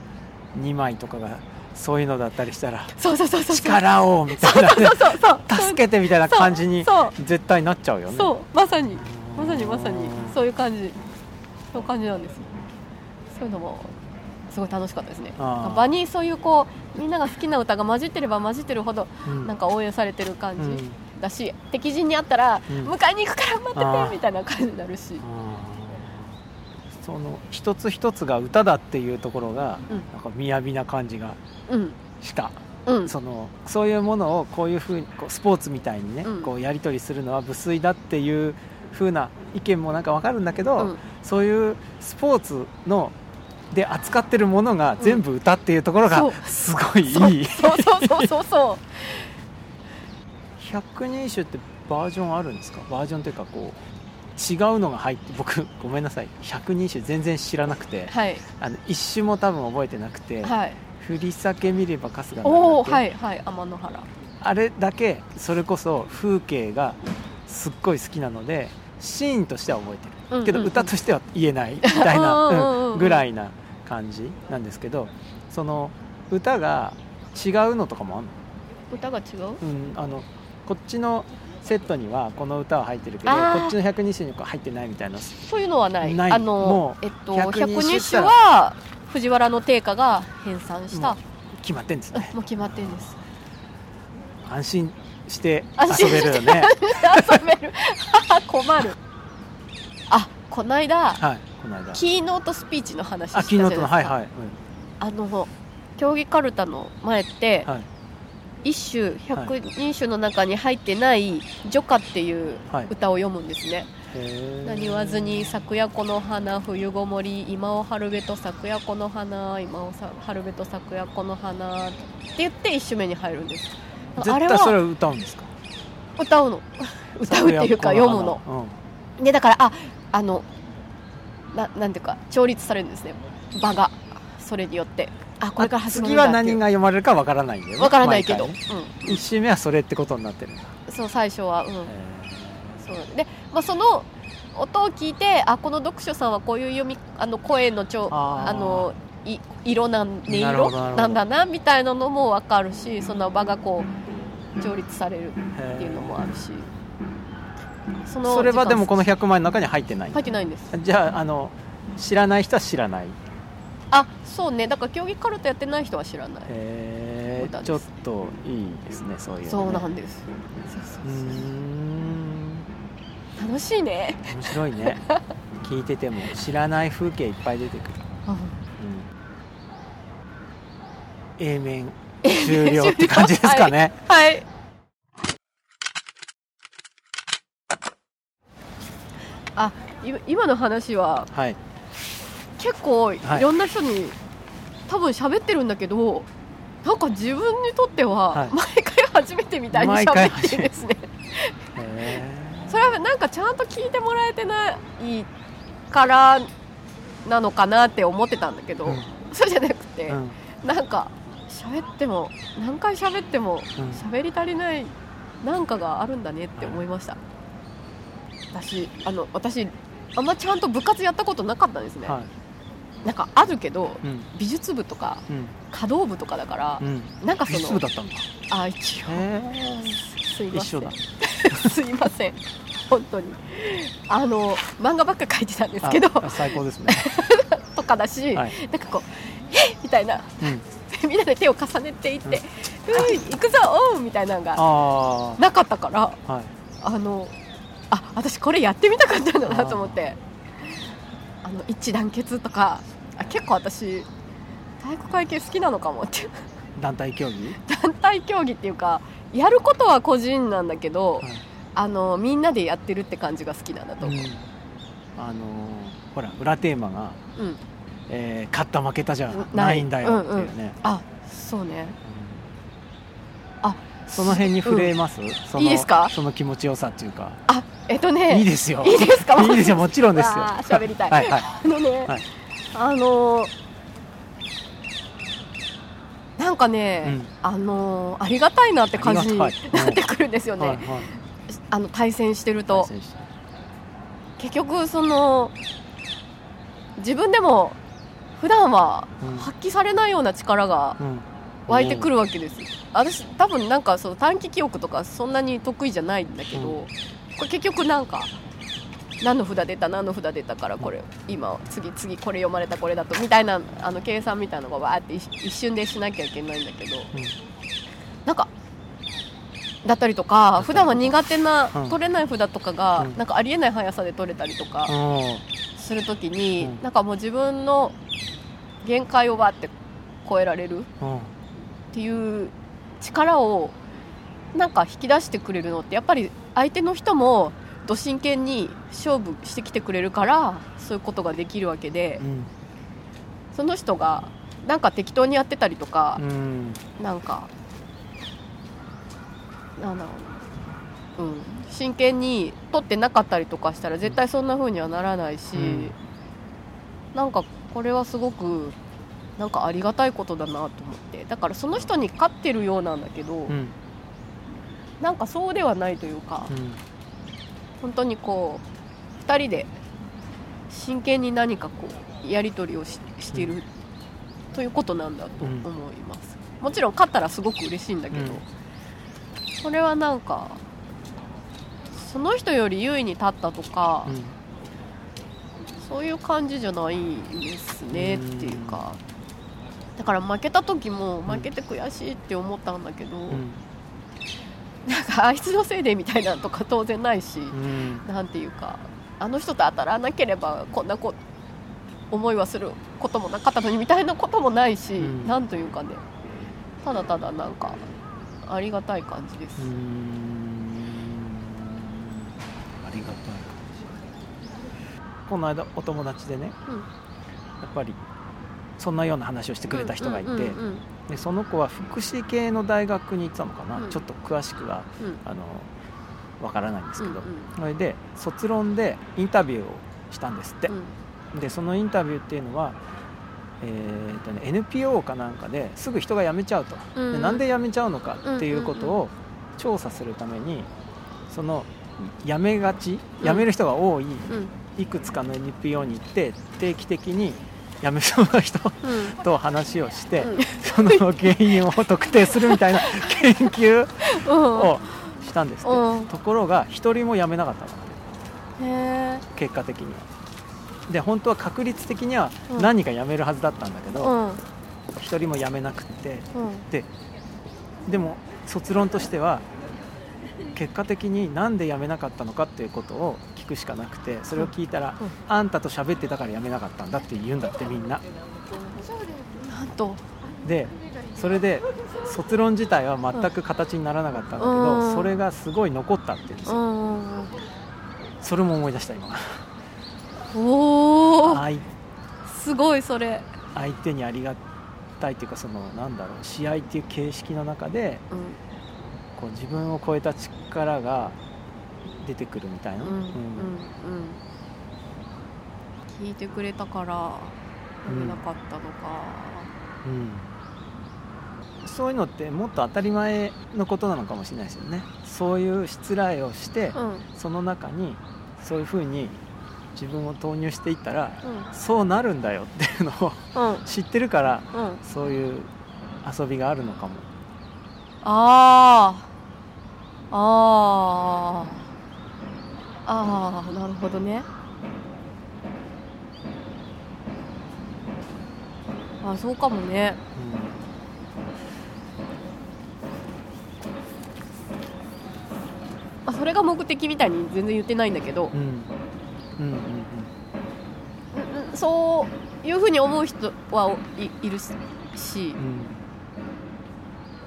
2枚とかがそういうのだったりしたらそうそうそうそう力をみたいなね。そうそうそう助けてみたいな感じにそう。絶対なっちゃうよね。そう。まさに。うんまさにまさに。そういう感じ。そういう感じなんですよ。そういうのもすごい楽しかったですね。場にそういうこうみんなが好きな歌が混じってれば混じってるほどうん。なんか応援されてる感じうん。だし、敵陣にあったら、うん。迎えに行くから待っててみたいな感じになるし。その一つ一つが歌だっていうところが、うん。なんか雅な感じがうん。した。うん。そのそういうものをこういうふうにこうスポーツみたいにね、うん。こうやり取りするのは無粋だっていう風な意見もなんかわかるんだけど、うん。そういうスポーツので扱ってるものが全部歌っていうところがすごいいい、そう。そうそうそうそう百人一首ってバージョンあるんですか？バージョンというかこう違うのが入って僕ごめんなさい。百人一首全然知らなくて。はい。あの一首も多分覚えてなくて、はい。振り裂け見れば春日おおはいはい天の原。あれだけそれこそ風景がすっごい好きなのでシーンとしては覚えてる、けど歌としては言えないみたいな、ぐらいな感じなんですけどその歌が違うのとかもあるの,、歌が違う？うん、あのこっちのセットにはこの歌は入ってるけどこっちの百人一首には入ってないみたいな。そういうのはない。あのもうえっと百人一首は藤原の定家が編纂した。も決まってんですね。もう決まってんです。安心して遊べるよね。遊べる。困る。あこの間はいこの間。キーノートスピーチの話したあじゃないですか。はいはい、あの競技かるたの前って、うんはい。一首百人首の中に入ってない「女歌」っていうはい。歌を読むんですね。何言わずに昨夜この花冬ごもり今を春べと昨夜この花今をさ春べと昨夜この花って言って一首目に入るんです絶対それ歌うんですか？歌うの。歌うっていうか読むの。うん。でだからああのななんていうか調律されるんですね。場が。それによって。あこれから始まる次は何が読まれるかわからないんだよね。わからないけど、うん。一周目はそれってことになってるんだ、そう最初は。うん。へそうで。で、まあ、その音を聞いてあこの読書さんはこういう読みあの声のちょあのい色なん音色なんだなみたいなのも分かるしその場がこう調律されるーっていうのもあるしそのそれはでもこの時100枚の中に入ってない間入ってないんです。じゃああの知らない人は知らない？あそうね。だから競技カルタやってない人は知らない。へ歌です。ーちょっといいですねそういうのね。そうなんです。楽しいね、面白いね。聞いてても知らない風景いっぱい出てくる、うん。A 面終了って感じですかね。はい。あい今の話ははい。結構いはいろんな人に多分喋ってるんだけどなんか自分にとってははい。毎回初めてみたいに喋ってるんですね。へそれはなんかちゃんと聞いてもらえてないからなのかなって思ってたんだけど、うん。そうじゃなくて、ーうん。なんか喋っても何回喋ってもうん。喋り足りないなんかがあるんだねって思いました。私あの私あんまちゃんと部活やったことなかったんですね、はい。なんかあるけどうん。美術部とかうん。華道部とかだから、うん。なんかそ美術部のだったんだ。あ一応。へすいません。え一緒だ。すいません。本当に。あの漫画ばっか描いてたんですけど。あ最高ですね。とかだし、はい。なんかこう「えみたいな。うん みんなで手を重ねていって「うん、行くぞおう!」みたいなのがあなかったからあはい。あのあ私これやってみたかったんだなと思って。あの一致団結とかあ結構私体育会系好きなのかもって。団体競技？団体競技っていうかやることは個人なんだけど、はい。あのみんなでやってるって感じが好きなんだと思う、うん。あのーほら裏テーマが、うんえー勝った負けたじゃないんだよっていうね、あそうね。うん。あその辺に触れます、そのいいですか？その気持ちよさっていうか、あえっとね。いいですよ。いいですか？いいですよ。もちろんですよ。喋りたい。はいはい。あのね、はい。あのなんかね、うん。あのありがたいなって感じになってくるんですよね、はいはい。あの対戦してると。結局その自分でも普段はうん。発揮されないような力がうん。湧いてくるわけです、私多分なんかその短期記憶とかそんなに得意じゃないんだけど、うん。これ結局なんか何の札出た？何の札出たからこれ今次次これ読まれたこれだとみたいなあの計算みたいなのがわーって一一瞬でしなきゃいけないんだけどうん。なんかだったりとか普段は苦手なうん。取れない札とかがうん。なんかありえない速さで取れたりとかうんするときにうん。なんかもう自分の限界をわーって超えられるうん。っていう力をなんか引き出してくれるのってやっぱり相手の人もど真剣に勝負してきてくれるからそういうことができるわけでうん。その人がなんか適当にやってたりとかう、ん。なんかなんだろうな、うん、真剣に取ってなかったりとかしたら絶対そんな風にはならないし、うん。なんかこれはすごくなんかありがたいことだなと思って。だからその人に勝ってるようなんだけど、うん。なんかそうではないというか、うん。本当にこう2人で真剣に何かこうやり取りをししている、ということなんだと思います、もちろん勝ったらすごく嬉しいんだけど、うん。これはなんかその人より優位に立ったとか、うん。そういう感じじゃないですねっていうか、だから負けた時も負けて悔しいって思ったんだけど、うん。なんかあいつのせいでみたいなのとか当然ないし、うん。なんていうかあの人と当たらなければこんなこ思いはすることもなかったのにみたいなこともないし、うん。なんというかね。ただただなんかありがたい感じです、ありがたいこの間お友達でねうん。やっぱりそんなような話をしてくれた人がいて、うんうんでその子は福祉系の大学に行ってたのかな、うん。ちょっと詳しくはうん。うんあのわからないんですけど、うんそれで卒論でインタビューをしたんですって、うん。でそのインタビューっていうのは、えーとね、NPO かなんかですぐ人が辞めちゃうと、うん。でなんで辞めちゃうのかっていうことを調査するためにその辞めがち？辞める人が多い。うん。いくつかの NPO に行って定期的に 辞めそうな人うん。と話をして、うん。その原因を特定するみたいな 研究うんをしたんですって、うん。ところが一人も辞めなかったの結果的には。で本当は確率的にはうん。何人か辞めるはずだったんだけうどん。一、人も辞めなくって。うん。ででも卒論としては結果的になんで辞めなかったのかっていうことを聞くしかなくてそれを聞いたら、うん。あんたと喋ってたから辞めなかったんだって言うんだってみんな。なんと。でそれで卒論自体は全く形にならなかったんだけど、うん。それがすごい残ったって言うんですうよ、ん。それも思い出した今。おお相すごいそれ。相手にありがたいっていうかそのなんだろう試合っていう形式の中でうんこう自分を超えた力が出てくるみたいな、うんうんうん聞いてくれたから読めなかったのか、うん。そういうのってもっと当たり前のことなのかもしれないですよね。そういう失礼をして、うん。その中にそういうふうに自分を投入していったらうん。そうなるんだよっていうのをうん。知ってるからうん。そういう遊びがあるのかも。ああああああなるほどね。あそうかもね。あそれが目的みたいに全然言ってないんだけど。うん、うん、うんうん。うんそういうふうに思う人はいいるし。うん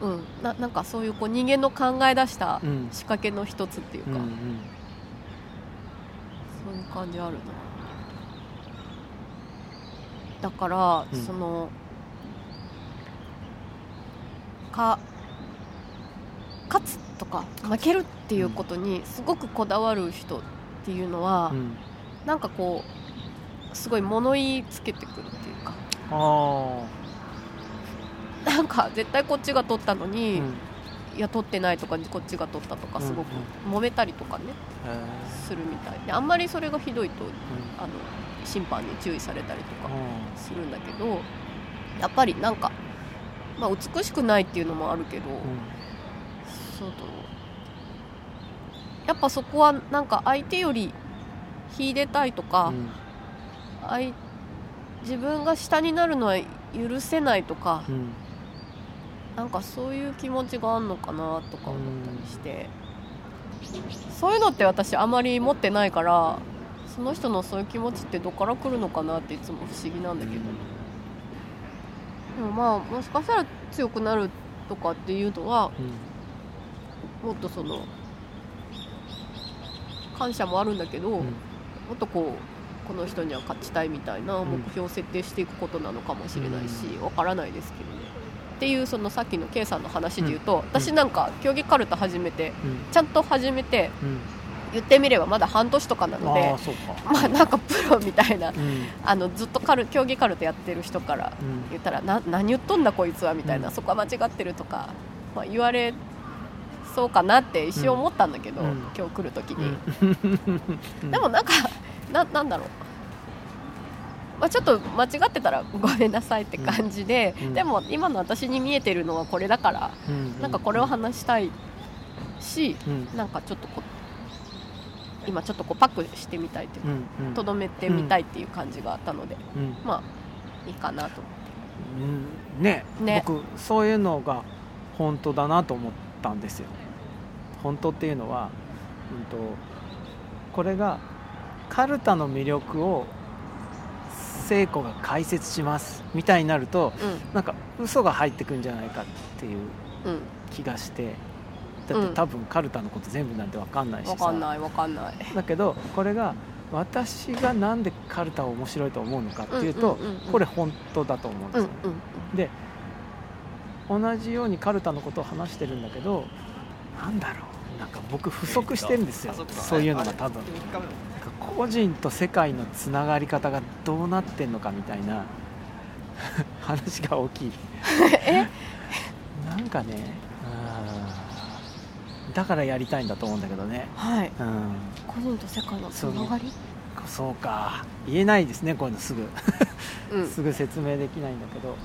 うん、ななんかそういうこう人間の考え出したうん。うん仕掛けの一つっていうか、うんうん。そういう感じあるな。だから、うん。そのか勝つとか負けるっていうことにすごくこだわる人っていうのは、うん。なんかこうすごい物言いつけてくるっていうか。あなんか絶対こっちが取ったのあ、に、うん。いや取ってないとかこっちが取ったとかすごく揉めたりとかねへするみたい。であんまりそれがひどいとあの審判に注意されたりとかあするんだけどやっぱりなんか、まあ、美しくないっていうのもあるけど、そうとやっぱそこはなんか相手より秀でたいとか、うん。相自分が下になるのは許せないとか、うんなんかそういう気持ちがあんのかなとか思ったりして、そういうのって私あまり持ってないからその人のそういう気持ちってどっから来るのかなっていつも不思議なんだけど、でもまあもしかしたら強くなるとかっていうのはうん。もっとその感謝もあるんだけど、うん。もっとこうこの人には勝ちたいみたいなうん目標を設定していくことなのかもしれないしわからないですけどね。っていうそのさっきの K さんの話で言うと、私なんか競技カルタ始めてうん。ちゃんと始めてうん。言ってみればまだ半年とかなのでああそうか。まあなんかプロみたいなうん。あのずっとカル競技カルタやってる人からうん。言ったらな何言っとんだこいつはみたいな、うん。そこは間違ってるとか、まあ、言われそうかなって一瞬思ったんだけど、うん。今日来る時うに、ん。うん。でもなんかななんだろう、まあ、ちょっと間違ってたらごめんなさいって感じで、うんでも今の私に見えてるのはこれだから、うんなんかこれを話したいしうん。なんかちょっとこう今ちょっとこうパックしてみたいっていうかとどめてみたいっていう感じがあったので、うん。まあいいかなとうん。ね。ね。僕そういうのが本当だなと思ったんですよ。本当っていうのは、うん、とこれがカルタの魅力を聖子が解説しますみたいになるとなんか嘘が入ってくんじゃないかっていううん。うん気がしてだって多分カルタのこと全部なんて分かんないしさ。分かんない分かんない。だけどこれが私がなんでカルタを面白いと思うのかっていうと、うんうんうんうん。これ本当だと思うんですよ、うんうんで同じようにカルタのことを話してるんだけどなんだろう。なんか僕不足してるんですよ。そういうのが多分か個人と世界のつながり方がどうなってんのかみたいな 話が大きい。え？なんかねうんだからやりたいんだと思うんだけどね。はい。うん。個人と世界のつながり？そうか。言えないですねこういうのすぐ。うん。すぐ説明できないんだけど、うん。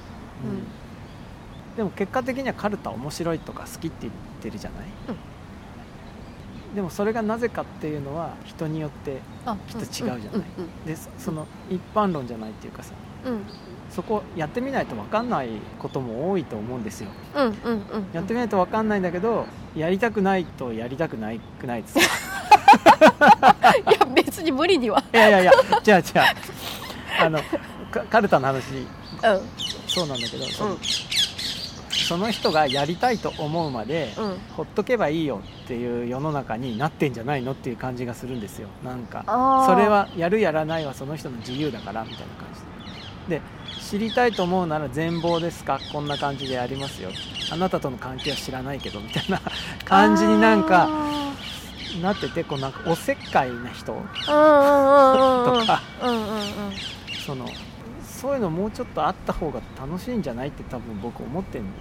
でも結果的にはカルタ面白いとか好きって言ってるじゃない、でもそれがなぜかっていうのは人によってあきっと違うじゃない。うんでそその一般論じゃないっていうかさうん。そこやってみないと分かんないことも多いと思うんですよ。やってみないと分かんないんだけどやりたくないとやりたくないくないです。か いや別に無理には。いやいやいやじゃあじゃああのかカルタの話。うん。そうなんだけど、うんその人がやりたいと思うまで、うん。ほっとけばいいよっていう世の中になってんじゃないのっていう感じがするんですよ。なんか。それはやるやらないはその人の自由だからみたいな感じ。でで知りたいと思うなら全貌ですか？こんな感じでやりますよ。あなたとの関係は知らないけどみたいな感じになんかあなっててこうなんかおせっかいな人。とか。うんうんうん。そのそういうのもうちょっとあった方が楽しいんじゃないって多分僕思ってるんだ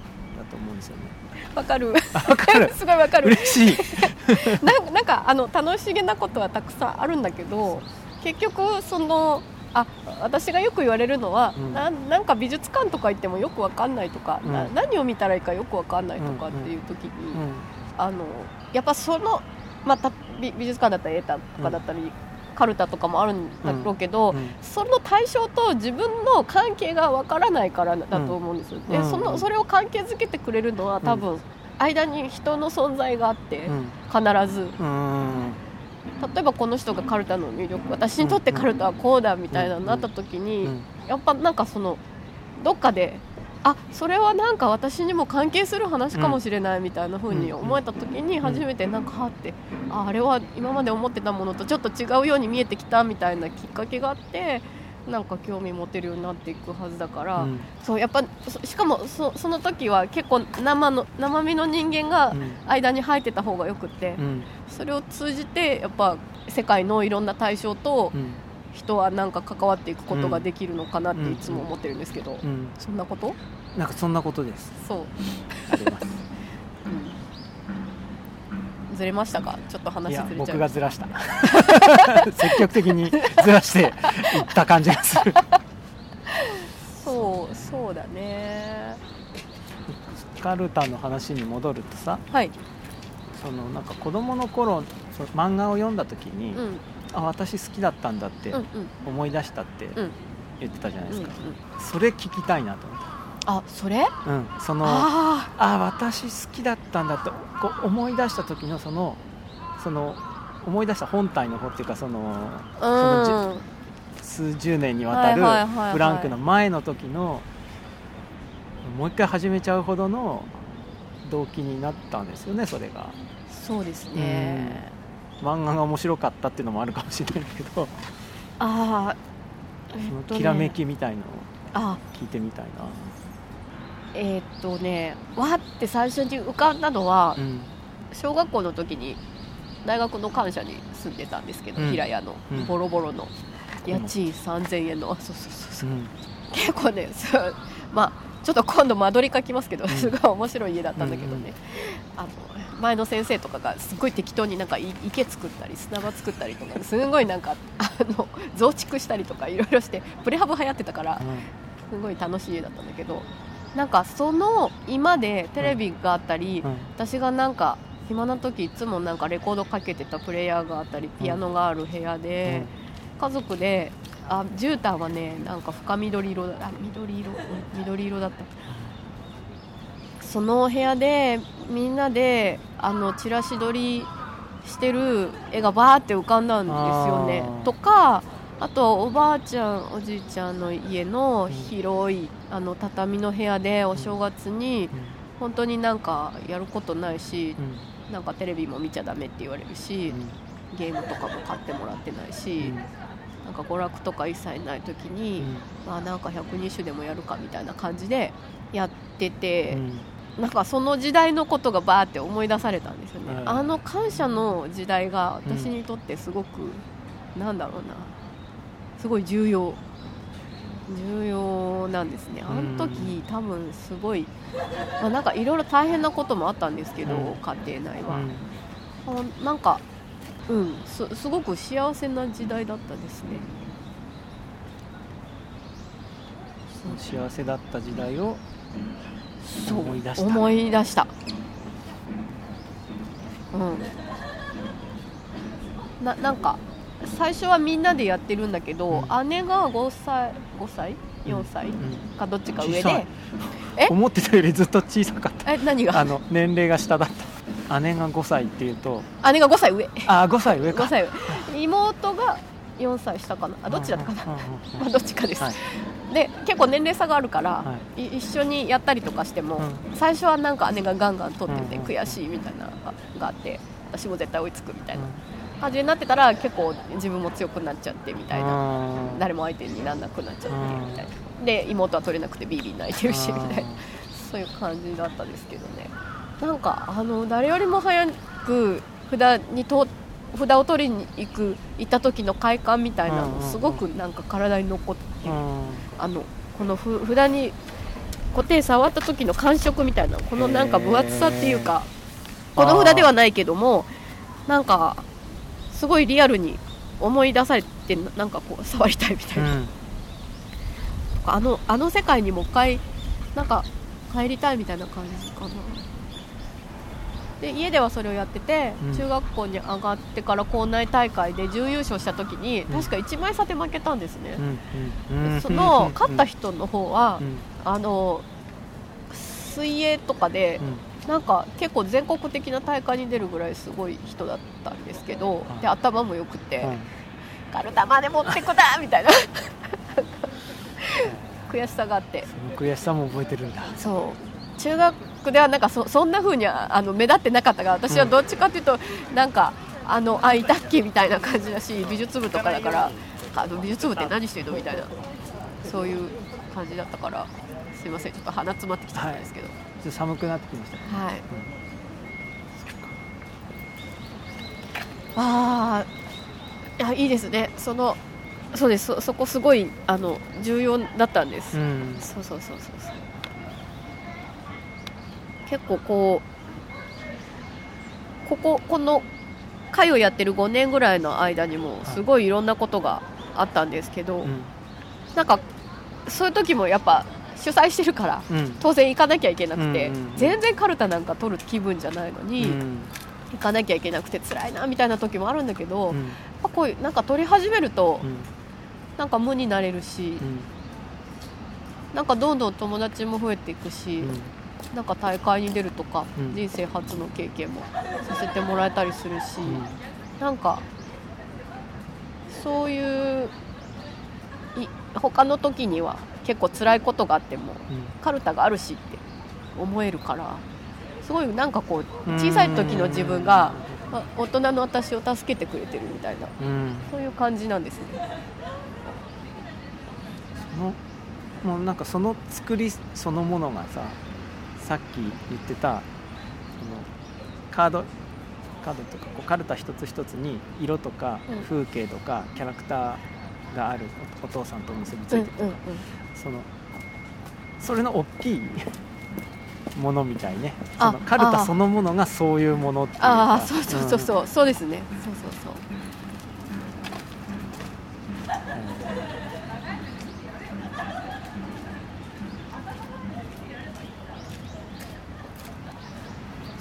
と思うんですよね。わかる。あわかる。すごいわかる。嬉しい。なんかなんかあの楽しげなことはたくさんあるんだけど結局そのあ私がよく言われるのは、うん。ななんか美術館とか行ってもよくわかんないとか、なうん。何を見たらいいかよくわかんないとかっていう時に、うん。あのやっぱその、また美美術館だったりエータとかだったり、カルタとかもあるんだろうけど、うんその対象と自分の関係がわからないからだと思うんですよ、でうん。そのそれを関係づけてくれるのは多分、間に人の存在があって、うん。必ず。うん。例えばこの人がカルタの魅力私にとってカルタはこうだみたいなのになった時に、うん。やっぱなんかそのどっかであそれはなんか私にも関係する話かもしれないみたいな風に思えた時に初めてなんかはってああれは今まで思ってたものとちょっと違うように見えてきたみたいなきっかけがあってなんか興味持てるようになっていくはずだから、うん。そうやっぱそしかもそその時は結構生の生身の人間がうん。間に入ってた方がよくって、うん。それを通じてやっぱ世界のいろんな対象とうん人はなんか関わっていくことができるのかなってうんいつも思ってるんですけど、うん。そんなこと？なんかそんなことです。そう、あります。うん、ずれましたか？ちょっと話ずれちゃ僕うがずらした。積極的にずらしていった感じがする。そうそうだね。カルタの話に戻るとさはい。そのなんか子供の頃その漫画を読んだ時に、うんあ私好きだったんだってうんうん。思い出したってうん。言ってたじゃないうんうん。ですか、それ聞きたいなと思っあそれ？た、うん、そのああ私好きだったんだとこう思い出した時のそのその思い出した本体の方っていうかそのあそのうん数十年にわたるブランクの前の時のもう一回始めちゃうほどの動機になったんですよねそれが。そうですね漫画が面白かったっていうのもあるかもしれないけど、ああえね。きらめきみたいのをあ。聞いてみたいな、えーっとねわーって最初に浮かんだのはうん。小学校の時に大学の官舎に住んでたんですけど、うん。平屋のうん。ボロボロの。家賃3000円のあそうそうそうそう。うん。結構ねそうまあちょっと今度間取り書きますけど、ん。すごい面白い家だったんだけどね、あの前の先生とかがすごい適当になんかい池作ったり砂場作ったりとかすごいなんかあの増築したりとかいろいろしてプレハブ流行ってたからすごい楽しい家だったんだけどなんかその今でテレビがあったり、うん。私がなんか暇な時いつもなんかレコードかけてたプレイヤーがあったりピアノがある部屋で、家族であ絨毯はねなんか深緑色だあ緑色、うん緑色だった。その部屋でみんなであのチラシ撮りしてる絵がバーって浮かんだんですよね。とかあとおばあちゃんおじいちゃんの家の広いあの畳の部屋でお正月に本当になんかやることないしうん。なんかテレビも見ちゃダメって言われるしゲームとかも買ってもらってないし、なんか娯楽とか一切ない時に、まあなんか百人種でもやるかみたいな感じでやってて、なんかその時代のことがバーって思い出されたんですよね、はい。あの感謝の時代が私にとってすごく、なんだろうな。すごい重要。重要なんですね。あの時、多分すごい、まあ、なんかいろいろ大変なこともあったんですけど、うん。家庭内は、あなんかうん。すすごく幸せな時代だったですね。幸せだった時代をそう。思い出した。思い出した。うん。ななんか最初はみんなでやってるんだけど、姉が5歳5歳？4歳、かどっちか上で。え？思ってたよりずっと小さかった。え何が？あの年齢が下だった姉が5歳っていうと姉が5歳上。あ5歳上か。5歳上。妹が4歳下かな。あどっちだったかな、うんうんうんまあ、どっちかです、はい。で結構年齢差があるから、はい。一緒にやったりとかしても、う最初はなんか姉がガンガン取っててうんうん。悔しいみたいなのがあって私も絶対追いつくみたいな感じになってたら結構自分も強くなっちゃってみたいなな誰も相手にならなくなっちゃってうんみたいな。で妹は取れなくてビービー泣いてるしみたいな。あそういう感じだったですけどねなんかあの誰よりも早く札にと札を取りに行く行った時の快感みたいなのすごくなんか体に残ってる。うん。あのこのふ札に固定触った時の感触みたいなこのなんか分厚さっていうかこの札ではないけどもなんかすごいリアルに思い出されてななんかこう触りたいみたいな、うん。あのあの世界にもう一回なんか帰りたいみたいな感じかなで家ではそれをやってて、うん。中学校に上がってから校内大会で準優勝した時に確か1枚差で負けたんですね、うんその勝った人の方は、うん。あの水泳とかでうん。なんか結構全国的な大会に出るぐらいすごい人だったんですけど、はい。で頭も良くて、うんカルタまで持ってくだ みたいな。悔しさがあって。その悔しさも覚えてるんだ。そう。中学ではなんかそそんな風にはあの目立ってなかったが私はどっちかというと、なんかあのあいたっけみたいな感じだし美術部とかだからあの美術部って何してるのみたいなそういう感じだったからすいませんちょっと鼻詰まってきたんですけど。ちょっと寒くなってきましたね。はい、ああいやいいですね。そのそうです。そそこすごいあの重要だったんです、うん。そうそうそうそうそう結構こうこここの会をやってる5年ぐらいの間にもすごいいろんなことがあったんですけど、うん。なんかそういう時もやっぱ主催してるからうん。当然行かなきゃいけなくて、うんうんうん。全然カルタなんか取る気分じゃないのに、うん。行かなきゃいけなくて辛いなみたいな時もあるんだけど、やっうんぱこういうなんか取り始めるとうん。なんか無になれるし、うん。なんかどんどん友達も増えていくし、うんなんか大会に出るとか、うん。人生初の経験もさせてもらえたりするし、なんかそういうい他の時には結構辛いことがあってもカルタがあるしって思えるからすごいなんかこううん。小さい時の自分があ大人の私を助けてくれてるみたいなうん。そういう感じなんですね。そのもうなんかその作りそのものがささっき言ってたそのカードカードとかこうカルタ一つ一つに色とかうん。風景とかキャラクターがあるおお父さんと結びつうんいてて、うんうんそのそれの大きい ものみたいね。あそのカルタあそのものがそういうものっていうか。ああそうそうそうそう、そうですね。そうそうそう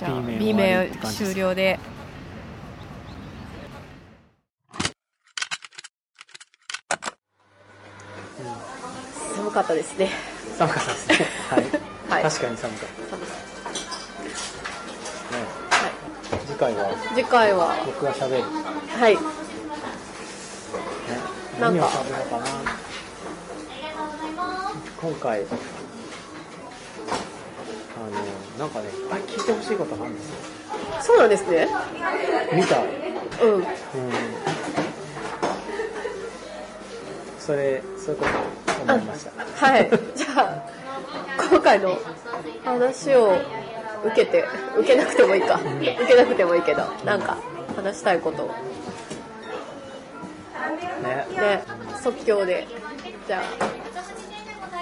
じゃあ B 面 B 終了で。寒かったですね。寒かったですね。はい、はい。確かに寒かった、ね、は次回はい次回は。僕が喋る、ね、はい。なんか。何を喋ろうかな。今回なんかねあ聞いてほしいことがあるんですよ。そうなんですね。見た。うん。うん。それそういうこと思いました。はい。じゃあ今回の話を受けて受けなくてもいいか。受けなくてもいいけどなんか話したいことを。ね。ね。即興で。じゃ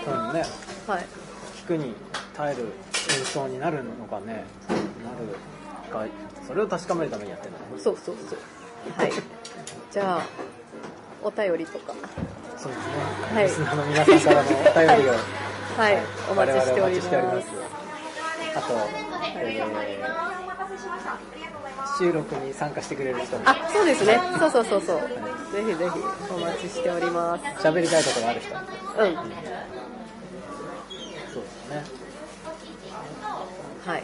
多分ね。あはい。聞くに耐える演奏になるのかね。なるかそれを確かめるためにやってるのねそうそうそう。はい。じゃあお便りとか。そうですね、はい。リスナーの皆さんからのお便りを、はい。お待ちしており我々お待ちしておりまます。すあと、えー収録に参加してくれる人も。あそうですね。そうそうそうそう。ぜひぜひお待ちしております。喋りたいことがある人。うんそうですねはい。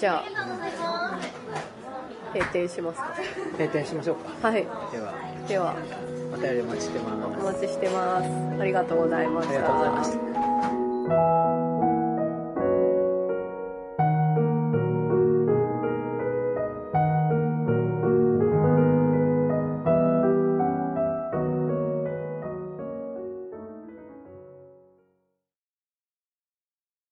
じゃあ閉店しますか。閉店しましょうか。はい。では。では。お便りお待ちしておます。待ちしてます。ありがとうございました。ありがとうございました